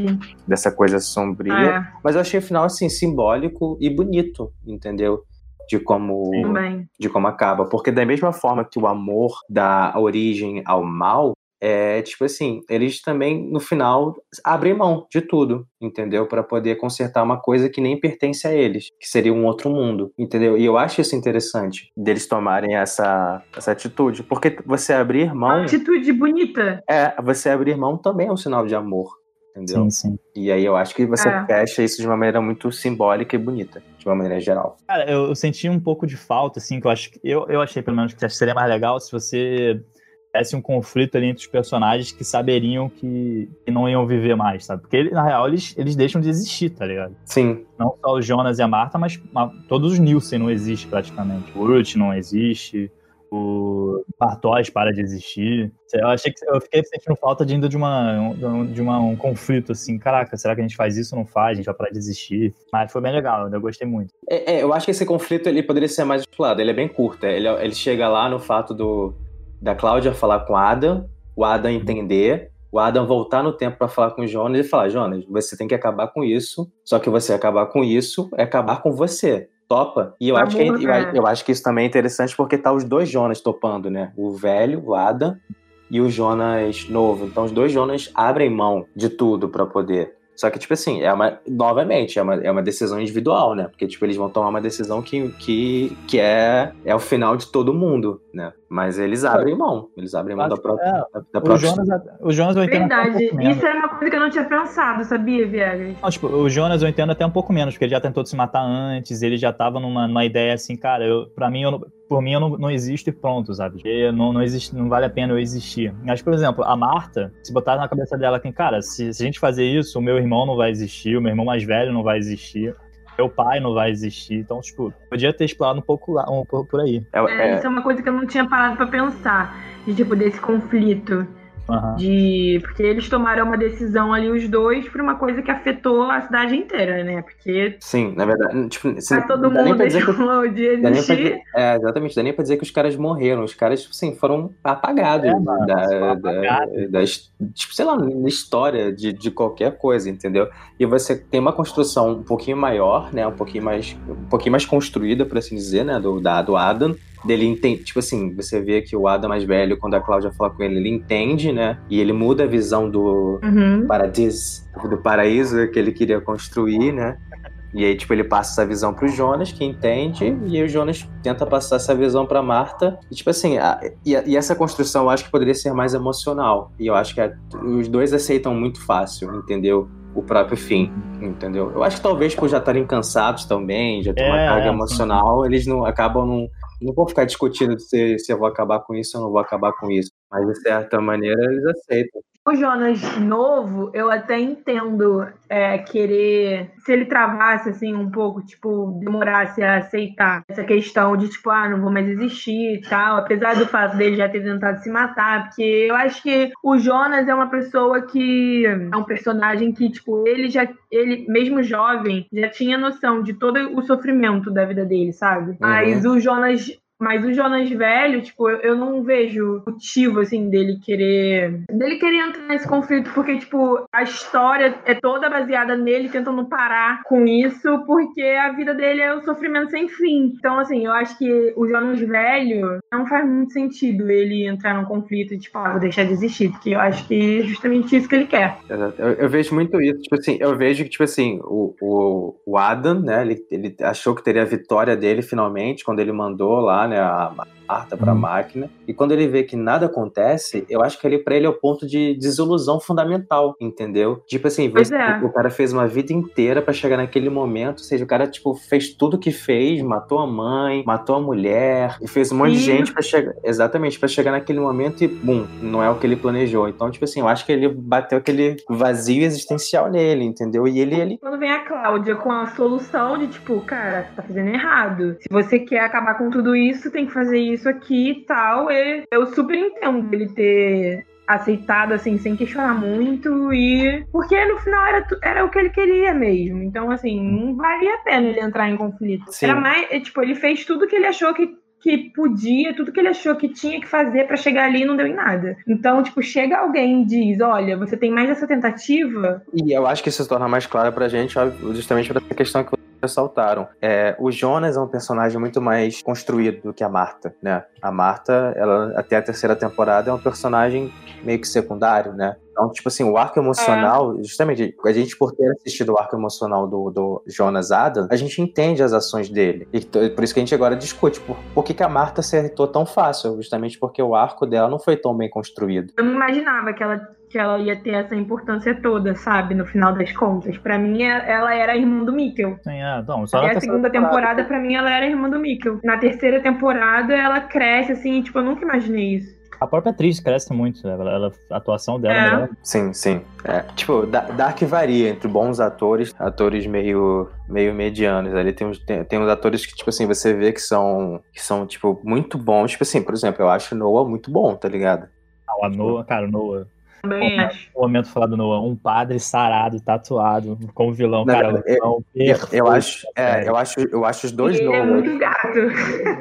Dessa coisa sombria. É. Mas eu achei o final, assim, simbólico e bonito, entendeu? de como de como acaba, porque da mesma forma que o amor dá origem ao mal, é tipo assim, eles também no final abrem mão de tudo, entendeu? Para poder consertar uma coisa que nem pertence a eles, que seria um outro mundo, entendeu? E eu acho isso interessante deles tomarem essa, essa atitude, porque você abrir mão. Uma atitude bonita. É, você abrir mão também é um sinal de amor. Entendeu? Sim, sim. E aí eu acho que você é. fecha isso de uma maneira muito simbólica e bonita, de uma maneira geral. Cara, eu, eu senti um pouco de falta, assim, que eu acho que eu, eu achei pelo menos que seria mais legal se você tivesse um conflito ali entre os personagens que saberiam que, que não iam viver mais, sabe? Porque, na real, eles, eles deixam de existir, tá ligado? Sim. Não só o Jonas e a Marta, mas, mas todos os Nielsen não existem praticamente. O Ruth não existe, o Bartos para de existir. Eu achei que eu fiquei sentindo falta de ainda de uma de uma, um conflito assim, caraca, será que a gente faz isso ou não faz? A gente vai parar de existir. Mas foi bem legal, eu gostei muito. É, é, eu acho que esse conflito ele poderia ser mais explorado. Ele é bem curto. Ele, ele chega lá no fato do da Cláudia falar com o Adam, o Adam entender, o Adam voltar no tempo para falar com o Jonas e falar: Jonas, você tem que acabar com isso. Só que você acabar com isso é acabar com você. Topa. E eu, acho que, eu, eu, acho que isso também é interessante porque tá os dois Jonas topando, né? O velho, o Adam, e o Jonas novo. Então os dois Jonas abrem mão de tudo para poder só que, tipo assim, é uma. Novamente, é uma, é uma decisão individual, né? Porque, tipo, eles vão tomar uma decisão que, que, que é, é o final de todo mundo, né? Mas eles abrem mão. Eles abrem mão da própria. É, da, da própria... O, Jonas, o Jonas eu entendo. Verdade. Um Isso era uma coisa que eu não tinha pensado, sabia, Viegas? Não, tipo, o Jonas eu entendo até um pouco menos, porque ele já tentou se matar antes, ele já tava numa, numa ideia assim, cara, eu, pra mim, eu, por mim eu não, não existo e pronto, sabe? Porque não, não, existe, não vale a pena eu existir. Mas, por exemplo, a Marta, se botar na cabeça dela assim, cara, se, se a gente fazer isso, o meu irmão não vai existir, o meu irmão mais velho não vai existir. Meu pai não vai existir. Então, tipo, podia ter explorado um pouco lá, um pouco por aí. É, é, isso é uma coisa que eu não tinha parado pra pensar. De, tipo, desse conflito. Uhum. De, porque eles tomaram uma decisão ali, os dois, por uma coisa que afetou a cidade inteira, né? Porque. Sim, na verdade. Tipo, assim, tá todo mundo deixou que, de existir. é, exatamente, dá nem pra dizer que os caras morreram. Os caras, tipo assim, foram apagados é, mano, da, da, da, tipo, sei lá, na história de, de qualquer coisa, entendeu? E você tem uma construção um pouquinho maior, né? Um pouquinho mais, um pouquinho mais construída, por assim dizer, né? Do, da, do Adam dele entende, tipo assim, você vê que o Adam mais velho, quando a Cláudia fala com ele, ele entende, né? E ele muda a visão do uhum. paradiso, do paraíso que ele queria construir, né? E aí, tipo, ele passa essa visão pro Jonas, que entende, e aí o Jonas tenta passar essa visão pra Marta. E, tipo assim, a, e, e, essa construção eu acho que poderia ser mais emocional. E eu acho que a, os dois aceitam muito fácil, entendeu? O próprio fim, entendeu? Eu acho que talvez por já estarem cansados também, já ter é, uma carga é, emocional, eles não acabam não não vou ficar discutindo se, se eu vou acabar com isso ou não vou acabar com isso. Mas, de certa maneira, eles aceitam. O Jonas novo, eu até entendo é, querer. Se ele travasse assim um pouco, tipo, demorasse a aceitar essa questão de, tipo, ah, não vou mais existir e tal. Apesar do fato dele já ter tentado se matar, porque eu acho que o Jonas é uma pessoa que. É um personagem que, tipo, ele já. Ele, mesmo jovem, já tinha noção de todo o sofrimento da vida dele, sabe? Uhum. Mas o Jonas mas o Jonas velho, tipo, eu, não vejo motivo, assim, dele querer. dele querer entrar nesse conflito, porque, tipo, a história é toda baseada nele tentando parar com isso, porque a vida dele é o sofrimento sem fim. Então, assim, eu acho que o Jonas velho não faz muito sentido ele entrar num conflito e, tipo, ah, vou deixar de existir, porque eu acho que é justamente isso que ele quer. Eu, eu vejo muito isso. Tipo assim, eu vejo que, tipo assim, o, o, o Adam, né, ele, ele achou que teria a vitória dele finalmente, quando ele mandou lá né, a Marta para a uhum. máquina. E quando ele vê que nada acontece, eu acho que ali para ele é o ponto de desilusão fundamental, entendeu? Tipo assim, você, é. o cara fez uma vida inteira para chegar naquele momento, ou seja, o cara tipo fez tudo que fez, matou a mãe, matou a mulher, e fez um monte de gente para chegar, exatamente, para chegar naquele momento e bum, não é o que ele planejou. Então, tipo assim, eu acho que ele bateu aquele vazio existencial nele, entendeu? E ele ele Quando vem a Cláudia com a solução de tipo, cara, você tá fazendo errado. Se você quer acabar com tudo isso, tem que fazer isso aqui e tal. E eu super entendo ele ter aceitado assim sem questionar muito e porque no final era, era o que ele queria mesmo então assim não valia a pena ele entrar em conflito Sim. era mais é, tipo ele fez tudo que ele achou que que podia, tudo que ele achou que tinha que fazer para chegar ali não deu em nada. Então, tipo, chega alguém e diz: Olha, você tem mais essa tentativa. E eu acho que isso se torna mais claro pra gente, justamente por essa questão que ressaltaram. É, o Jonas é um personagem muito mais construído do que a Marta, né? A Marta, ela até a terceira temporada é um personagem meio que secundário, né? Então, tipo assim, o arco emocional, é. justamente, a gente por ter assistido o arco emocional do, do Jonas Adam, a gente entende as ações dele. E por isso que a gente agora discute por, por que, que a Marta acertou tão fácil, justamente porque o arco dela não foi tão bem construído. Eu não imaginava que ela que ela ia ter essa importância toda, sabe? No final das contas. Para mim, é, ela era a irmã do Mikkel. Sim, é. Então, só Até a segunda temporada, para mim, ela era a irmã do Mikkel. Na terceira temporada, ela cresce, assim, tipo, eu nunca imaginei isso. A própria atriz cresce muito, né? ela, ela, a atuação dela. É. Sim, sim. É, tipo, Dark varia entre bons atores, atores meio, meio medianos. Ali tem uns, tem, tem uns atores que, tipo assim, você vê que são, que são, tipo, muito bons. Tipo assim, por exemplo, eu acho Noah muito bom, tá ligado? Ah, a Noah, cara, Noah. Também acho. O momento falado no um padre sarado, tatuado, como vilão, Não, cara. Eu, eu, eu, acho, é, eu acho, eu acho os dois Ele é muito gato.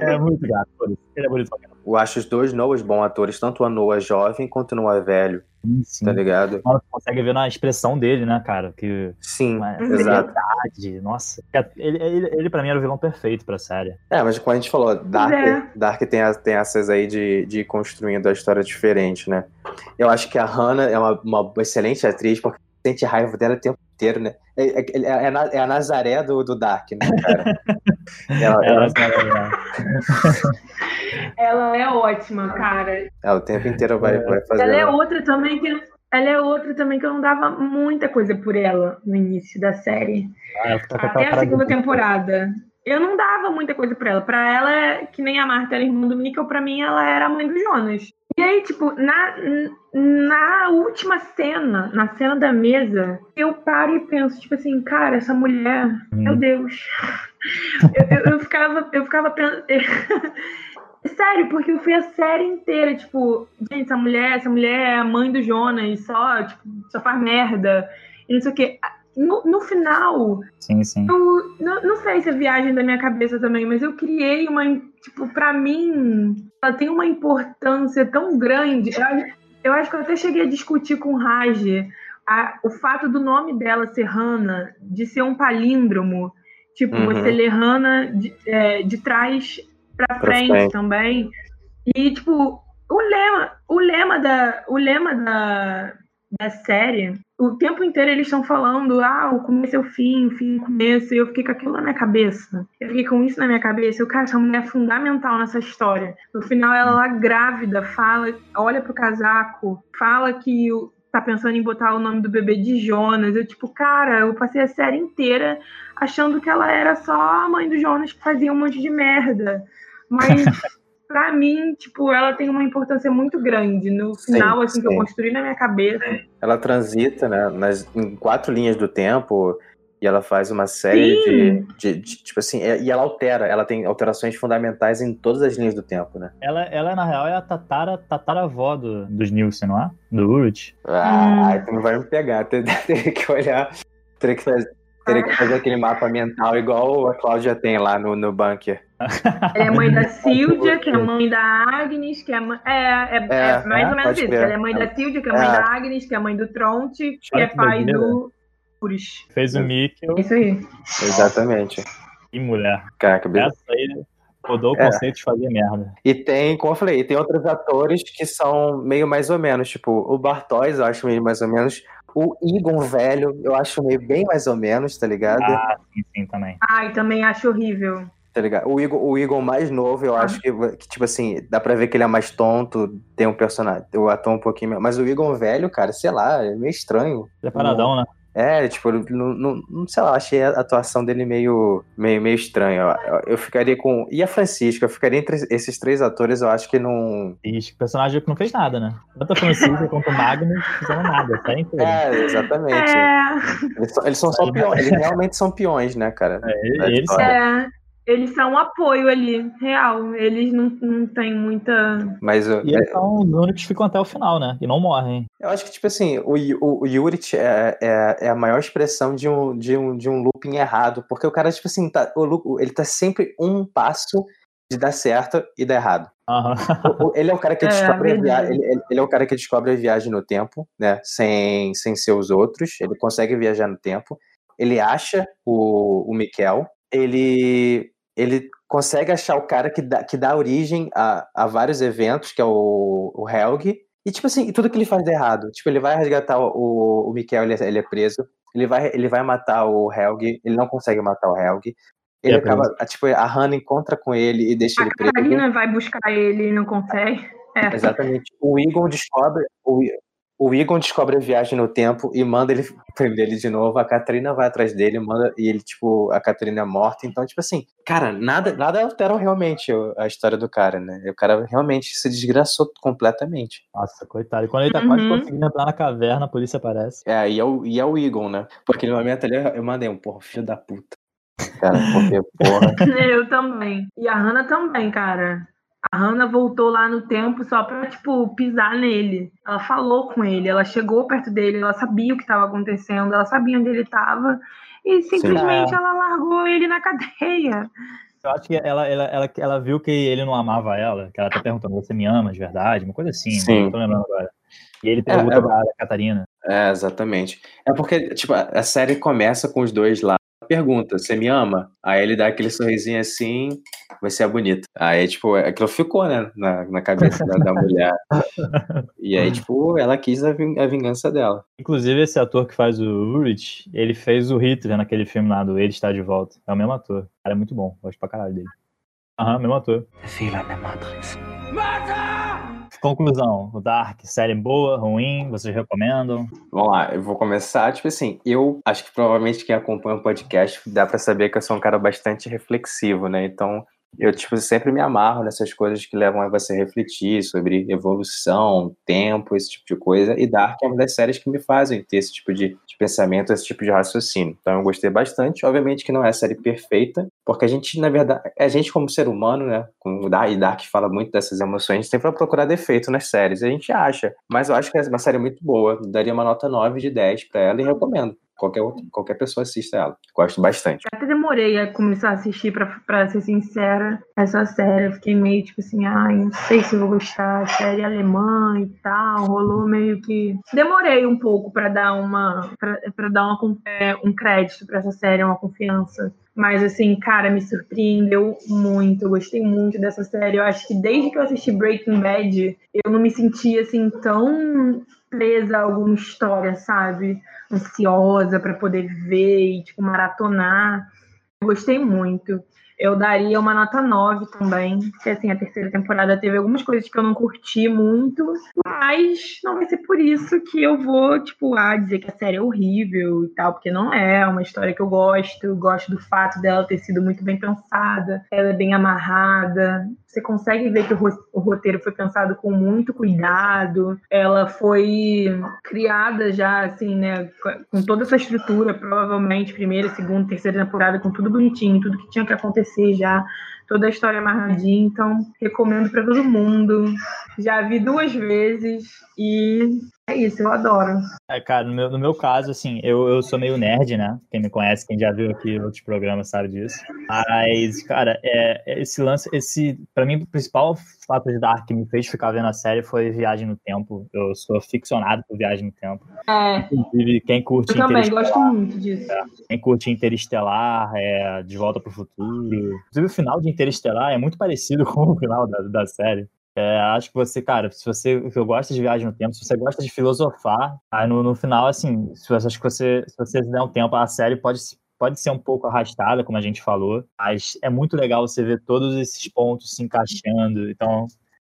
É muito gato, ele é bonito. Eu acho os dois Noahs bons atores, tanto a Noah jovem quanto o Noah velho. Sim, sim. Tá ligado? Você consegue ver na expressão dele, né, cara? Que sim, exato. Nossa, ele, ele, ele pra mim era o vilão perfeito pra série. É, mas como a gente falou, Dark, é. Dark tem, tem essas aí de, de ir construindo a história diferente, né? Eu acho que a Hannah é uma, uma excelente atriz, porque sente raiva dela o tempo inteiro, né? É, é, é, é a Nazaré do, do Dark, né, cara? [laughs] ela, ela, ela é [laughs] ótima, cara. Ela o tempo inteiro vai, vai fazer. Ela é outra também que ela é outra também que eu não dava muita coisa por ela no início da série. Ah, Até a segunda temporada. Eu não dava muita coisa pra ela. Pra ela, que nem a Marta era irmã do Nickel, pra mim ela era a mãe do Jonas. E aí, tipo, na, na última cena, na cena da mesa, eu paro e penso, tipo assim, cara, essa mulher, hum. meu Deus. eu, eu, eu, ficava, eu ficava pensando. [laughs] Sério, porque eu fui a série inteira, tipo, gente, essa mulher, essa mulher é a mãe do Jonas, só, tipo, só faz merda. E não sei o quê. No, no final, sim, sim. Eu, não, não sei se é viagem da minha cabeça também, mas eu criei uma. Tipo, pra mim, ela tem uma importância tão grande. Eu, eu acho que eu até cheguei a discutir com o Raj a, o fato do nome dela ser Hannah, de ser um palíndromo. Tipo, uhum. você lê Hannah de, é, de trás pra, frente, frente também. E, tipo, o lema, o lema da, o lema da, da série, o tempo inteiro eles estão falando, ah, o começo é o fim, o fim é o começo, e eu fiquei com aquilo na minha cabeça. Eu fiquei com isso na minha cabeça. Eu, cara, essa mulher é fundamental nessa história. No final, ela lá grávida, fala, olha pro casaco, fala que tá pensando em botar o nome do bebê de Jonas. Eu, tipo, cara, eu passei a série inteira achando que ela era só a mãe do Jonas que fazia um monte de merda. Mas [laughs] para mim, tipo, ela tem uma importância muito grande. No final, sim, assim, sim. que eu construí na minha cabeça. Ela transita, né, nas, em quatro linhas do tempo. E ela faz uma série de, de, de, Tipo assim, é, e ela altera, ela tem alterações fundamentais em todas as linhas do tempo, né? Ela, ela na real, é a tatara, tataravó do, dos Nilsen, não é? Do Urich. Ah, hum. tu não vai me pegar. [laughs] Teria que olhar. Teria que fazer, teria que fazer aquele mapa mental igual a Cláudia tem lá no, no bunker. Ela é mãe da [laughs] Silvia, que é mãe da Agnes, que é mãe. É, é, é, é mais é, ou menos isso. Ela é mãe da Silvia, que é mãe é. da Agnes, que é mãe do Tronte, que é pai do. Puris. Fez o Mikkel. Isso aí. Exatamente. E mulher. Caraca, beleza. Essa aí mudou o conceito de fazer merda. E tem, como eu falei, tem outros atores que são meio mais ou menos. Tipo, o Bartóis, eu acho meio mais ou menos. O Egon velho, eu acho meio bem mais ou menos, tá ligado? Ah, sim, sim, também. Ai, também acho horrível tá ligado? O Eagle, o Eagle mais novo, eu ah. acho que, que, tipo assim, dá pra ver que ele é mais tonto, tem um personagem, o ator um pouquinho. Mas o Eagle velho, cara, sei lá, é meio estranho. Separadão, né? É, tipo, não, não, não, sei lá, achei a atuação dele meio, meio, meio estranha. Eu, eu, ficaria com. E a Francisca? Eu ficaria entre esses três atores, eu acho que não. Ixi, o personagem que não fez nada, né? Tanto a Francisca [laughs] quanto o Magnus não fizeram nada, tá inteiro. É, exatamente. É... Eles, são, eles são só peões, eles realmente são peões, né, cara? É, eles são. É. Eles são um apoio ali, real. Eles não, não têm muita. Mas, e eles é... são os únicos que ficam até o final, né? E não morrem. Eu acho que, tipo assim, o, o, o Yurit é, é, é, a maior expressão de um, de, um, de um looping errado. Porque o cara, tipo assim, tá, o, ele tá sempre um passo de dar certo e dar errado. Uhum. Ele é o cara que [laughs] é, descobre a viagem. Ele, ele, é o cara que descobre a viagem no tempo, né? Sem, sem ser os outros. Ele consegue viajar no tempo. Ele acha o, o Mikel. Ele ele consegue achar o cara que dá, que dá origem a, a vários eventos, que é o, o Helg. E, tipo assim, tudo que ele faz de errado. Tipo, ele vai resgatar o, o, Mikkel, ele, ele, é preso. Ele vai, ele vai matar o Helg, ele não consegue matar o Helg. Ele é acaba, preso. tipo, a Hannah encontra com ele e deixa a ele preso. A Catarina vai buscar ele e não consegue. É. Exatamente. O Egon descobre, o, o Egon descobre a viagem no tempo e manda ele [laughs] prender ele de novo. A Katrina vai atrás dele, manda e ele, tipo, a Katrina é morta. Então, tipo assim, cara, nada, nada altera realmente a história do cara, né? O cara realmente se desgraçou completamente. Nossa, coitado. E quando ele tá uhum. quase conseguindo entrar na caverna, a polícia aparece. É, e é o, e é o Egon, né? Porque no momento ali eu mandei um, porra, filho da puta. [laughs] Cara, porque, porra. [laughs] eu também. E a Hannah também, cara. A Hannah voltou lá no tempo só pra, tipo, pisar nele. Ela falou com ele, ela chegou perto dele, ela sabia o que estava acontecendo, ela sabia onde ele estava. E simplesmente Sim. ela largou ele na cadeia. Eu acho que ela, ela, ela, ela viu que ele não amava ela, que ela tá perguntando, você me ama de verdade? Uma coisa assim, Sim. não tô lembrando agora. E ele pergunta é, é... pra Catarina. É, exatamente. É porque, tipo, a série começa com os dois lá pergunta: Você me ama? Aí ele dá aquele sorrisinho assim, você é bonito. Aí, tipo, aquilo ficou, né, na, na cabeça da, da mulher. E aí, tipo, ela quis a, vingança dela. Inclusive, esse ator que faz o Ulrich, ele fez o Hitler naquele filme lá do Ele Está de Volta. É o mesmo ator. O cara é muito bom. Gosto pra caralho dele. Aham, mesmo ator. Fila na Matrix. Mata! Conclusão, o Dark, série boa, ruim, vocês recomendam? Vamos lá, eu vou começar, tipo assim, eu acho que provavelmente quem acompanha o podcast dá para saber que eu sou um cara bastante reflexivo, né? Então, Eu, tipo, sempre me amarro nessas coisas que levam a você refletir sobre evolução, tempo, esse tipo de coisa. E Dark é uma das séries que me fazem ter esse tipo de, de pensamento, esse tipo de raciocínio. Então eu gostei bastante. Obviamente que não é a série perfeita, porque a gente, na verdade, a gente como ser humano, né, com Dark, e Dark fala muito dessas emoções, a gente sempre vai procurar defeito nas séries. A gente acha. Mas eu acho que é uma série muito boa. Daria uma nota 9 de 10 para ela e recomendo qualquer, qualquer pessoa assista ela. Gosto bastante. Até demorei a começar a assistir, pra, pra ser sincera, essa série. Eu fiquei meio tipo assim, ai, não sei se vou gostar. Série alemã e tal. Rolou meio que. Demorei um pouco para dar uma. Pra, pra dar uma, é, um crédito para essa série, uma confiança. Mas, assim, cara, me surpreendeu muito. Eu gostei muito dessa série. Eu acho que desde que eu assisti Breaking Bad, eu não me senti, assim, tão presa a alguma história, sabe? Ansiosa para poder ver e, tipo, maratonar. Gostei muito. Eu daria uma nota 9 também, porque assim, a terceira temporada teve algumas coisas que eu não curti muito, mas não vai ser por isso que eu vou, tipo, ah, dizer que a série é horrível e tal, porque não é, é uma história que eu gosto, gosto do fato dela ter sido muito bem pensada, ela é bem amarrada, você consegue ver que o roteiro foi pensado com muito cuidado, ela foi criada já, assim, né, com toda essa estrutura, provavelmente, primeira, segunda, terceira temporada, com tudo bonitinho, tudo que tinha que acontecer já, toda a história amarradinha, então recomendo para todo mundo. Já vi duas vezes e é isso, eu adoro. É, cara, no meu, no meu caso, assim, eu, eu sou meio nerd, né? Quem me conhece, quem já viu aqui outros programas sabe disso. Mas, cara, é, é esse lance, esse, pra mim, o principal fato de Dark que me fez ficar vendo a série foi Viagem no Tempo. Eu sou ficcionado por Viagem no Tempo. É. Inclusive, quem curte. Eu também gosto muito disso. É, quem curte Interestelar, é, De Volta pro Futuro. Inclusive, o final de Interestelar é muito parecido [laughs] com o final da, da série. É, acho que você, cara, se você eu gosta de viagem no tempo, se você gosta de filosofar, aí no, no final, assim, se você, acho que você, se você der um tempo, a série pode, pode ser um pouco arrastada, como a gente falou, mas é muito legal você ver todos esses pontos se encaixando. Então,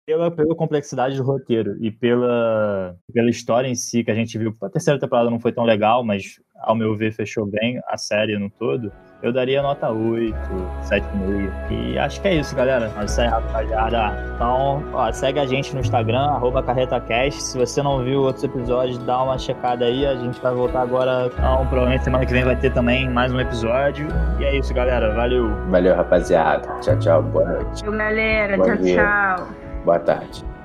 pela, pela complexidade do roteiro e pela, pela história em si que a gente viu, a terceira temporada não foi tão legal, mas ao meu ver fechou bem a série no todo eu daria nota 8, 7,5. E acho que é isso, galera. É isso aí, rapaziada. Então, ó, segue a gente no Instagram, arroba CarretaCast. Se você não viu outros episódios, dá uma checada aí. A gente vai voltar agora. Então, provavelmente semana que vem vai ter também mais um episódio. E é isso, galera. Valeu. Valeu, rapaziada. Tchau, tchau. Boa noite. Valeu, galera. Bom tchau, dia. tchau. Boa tarde.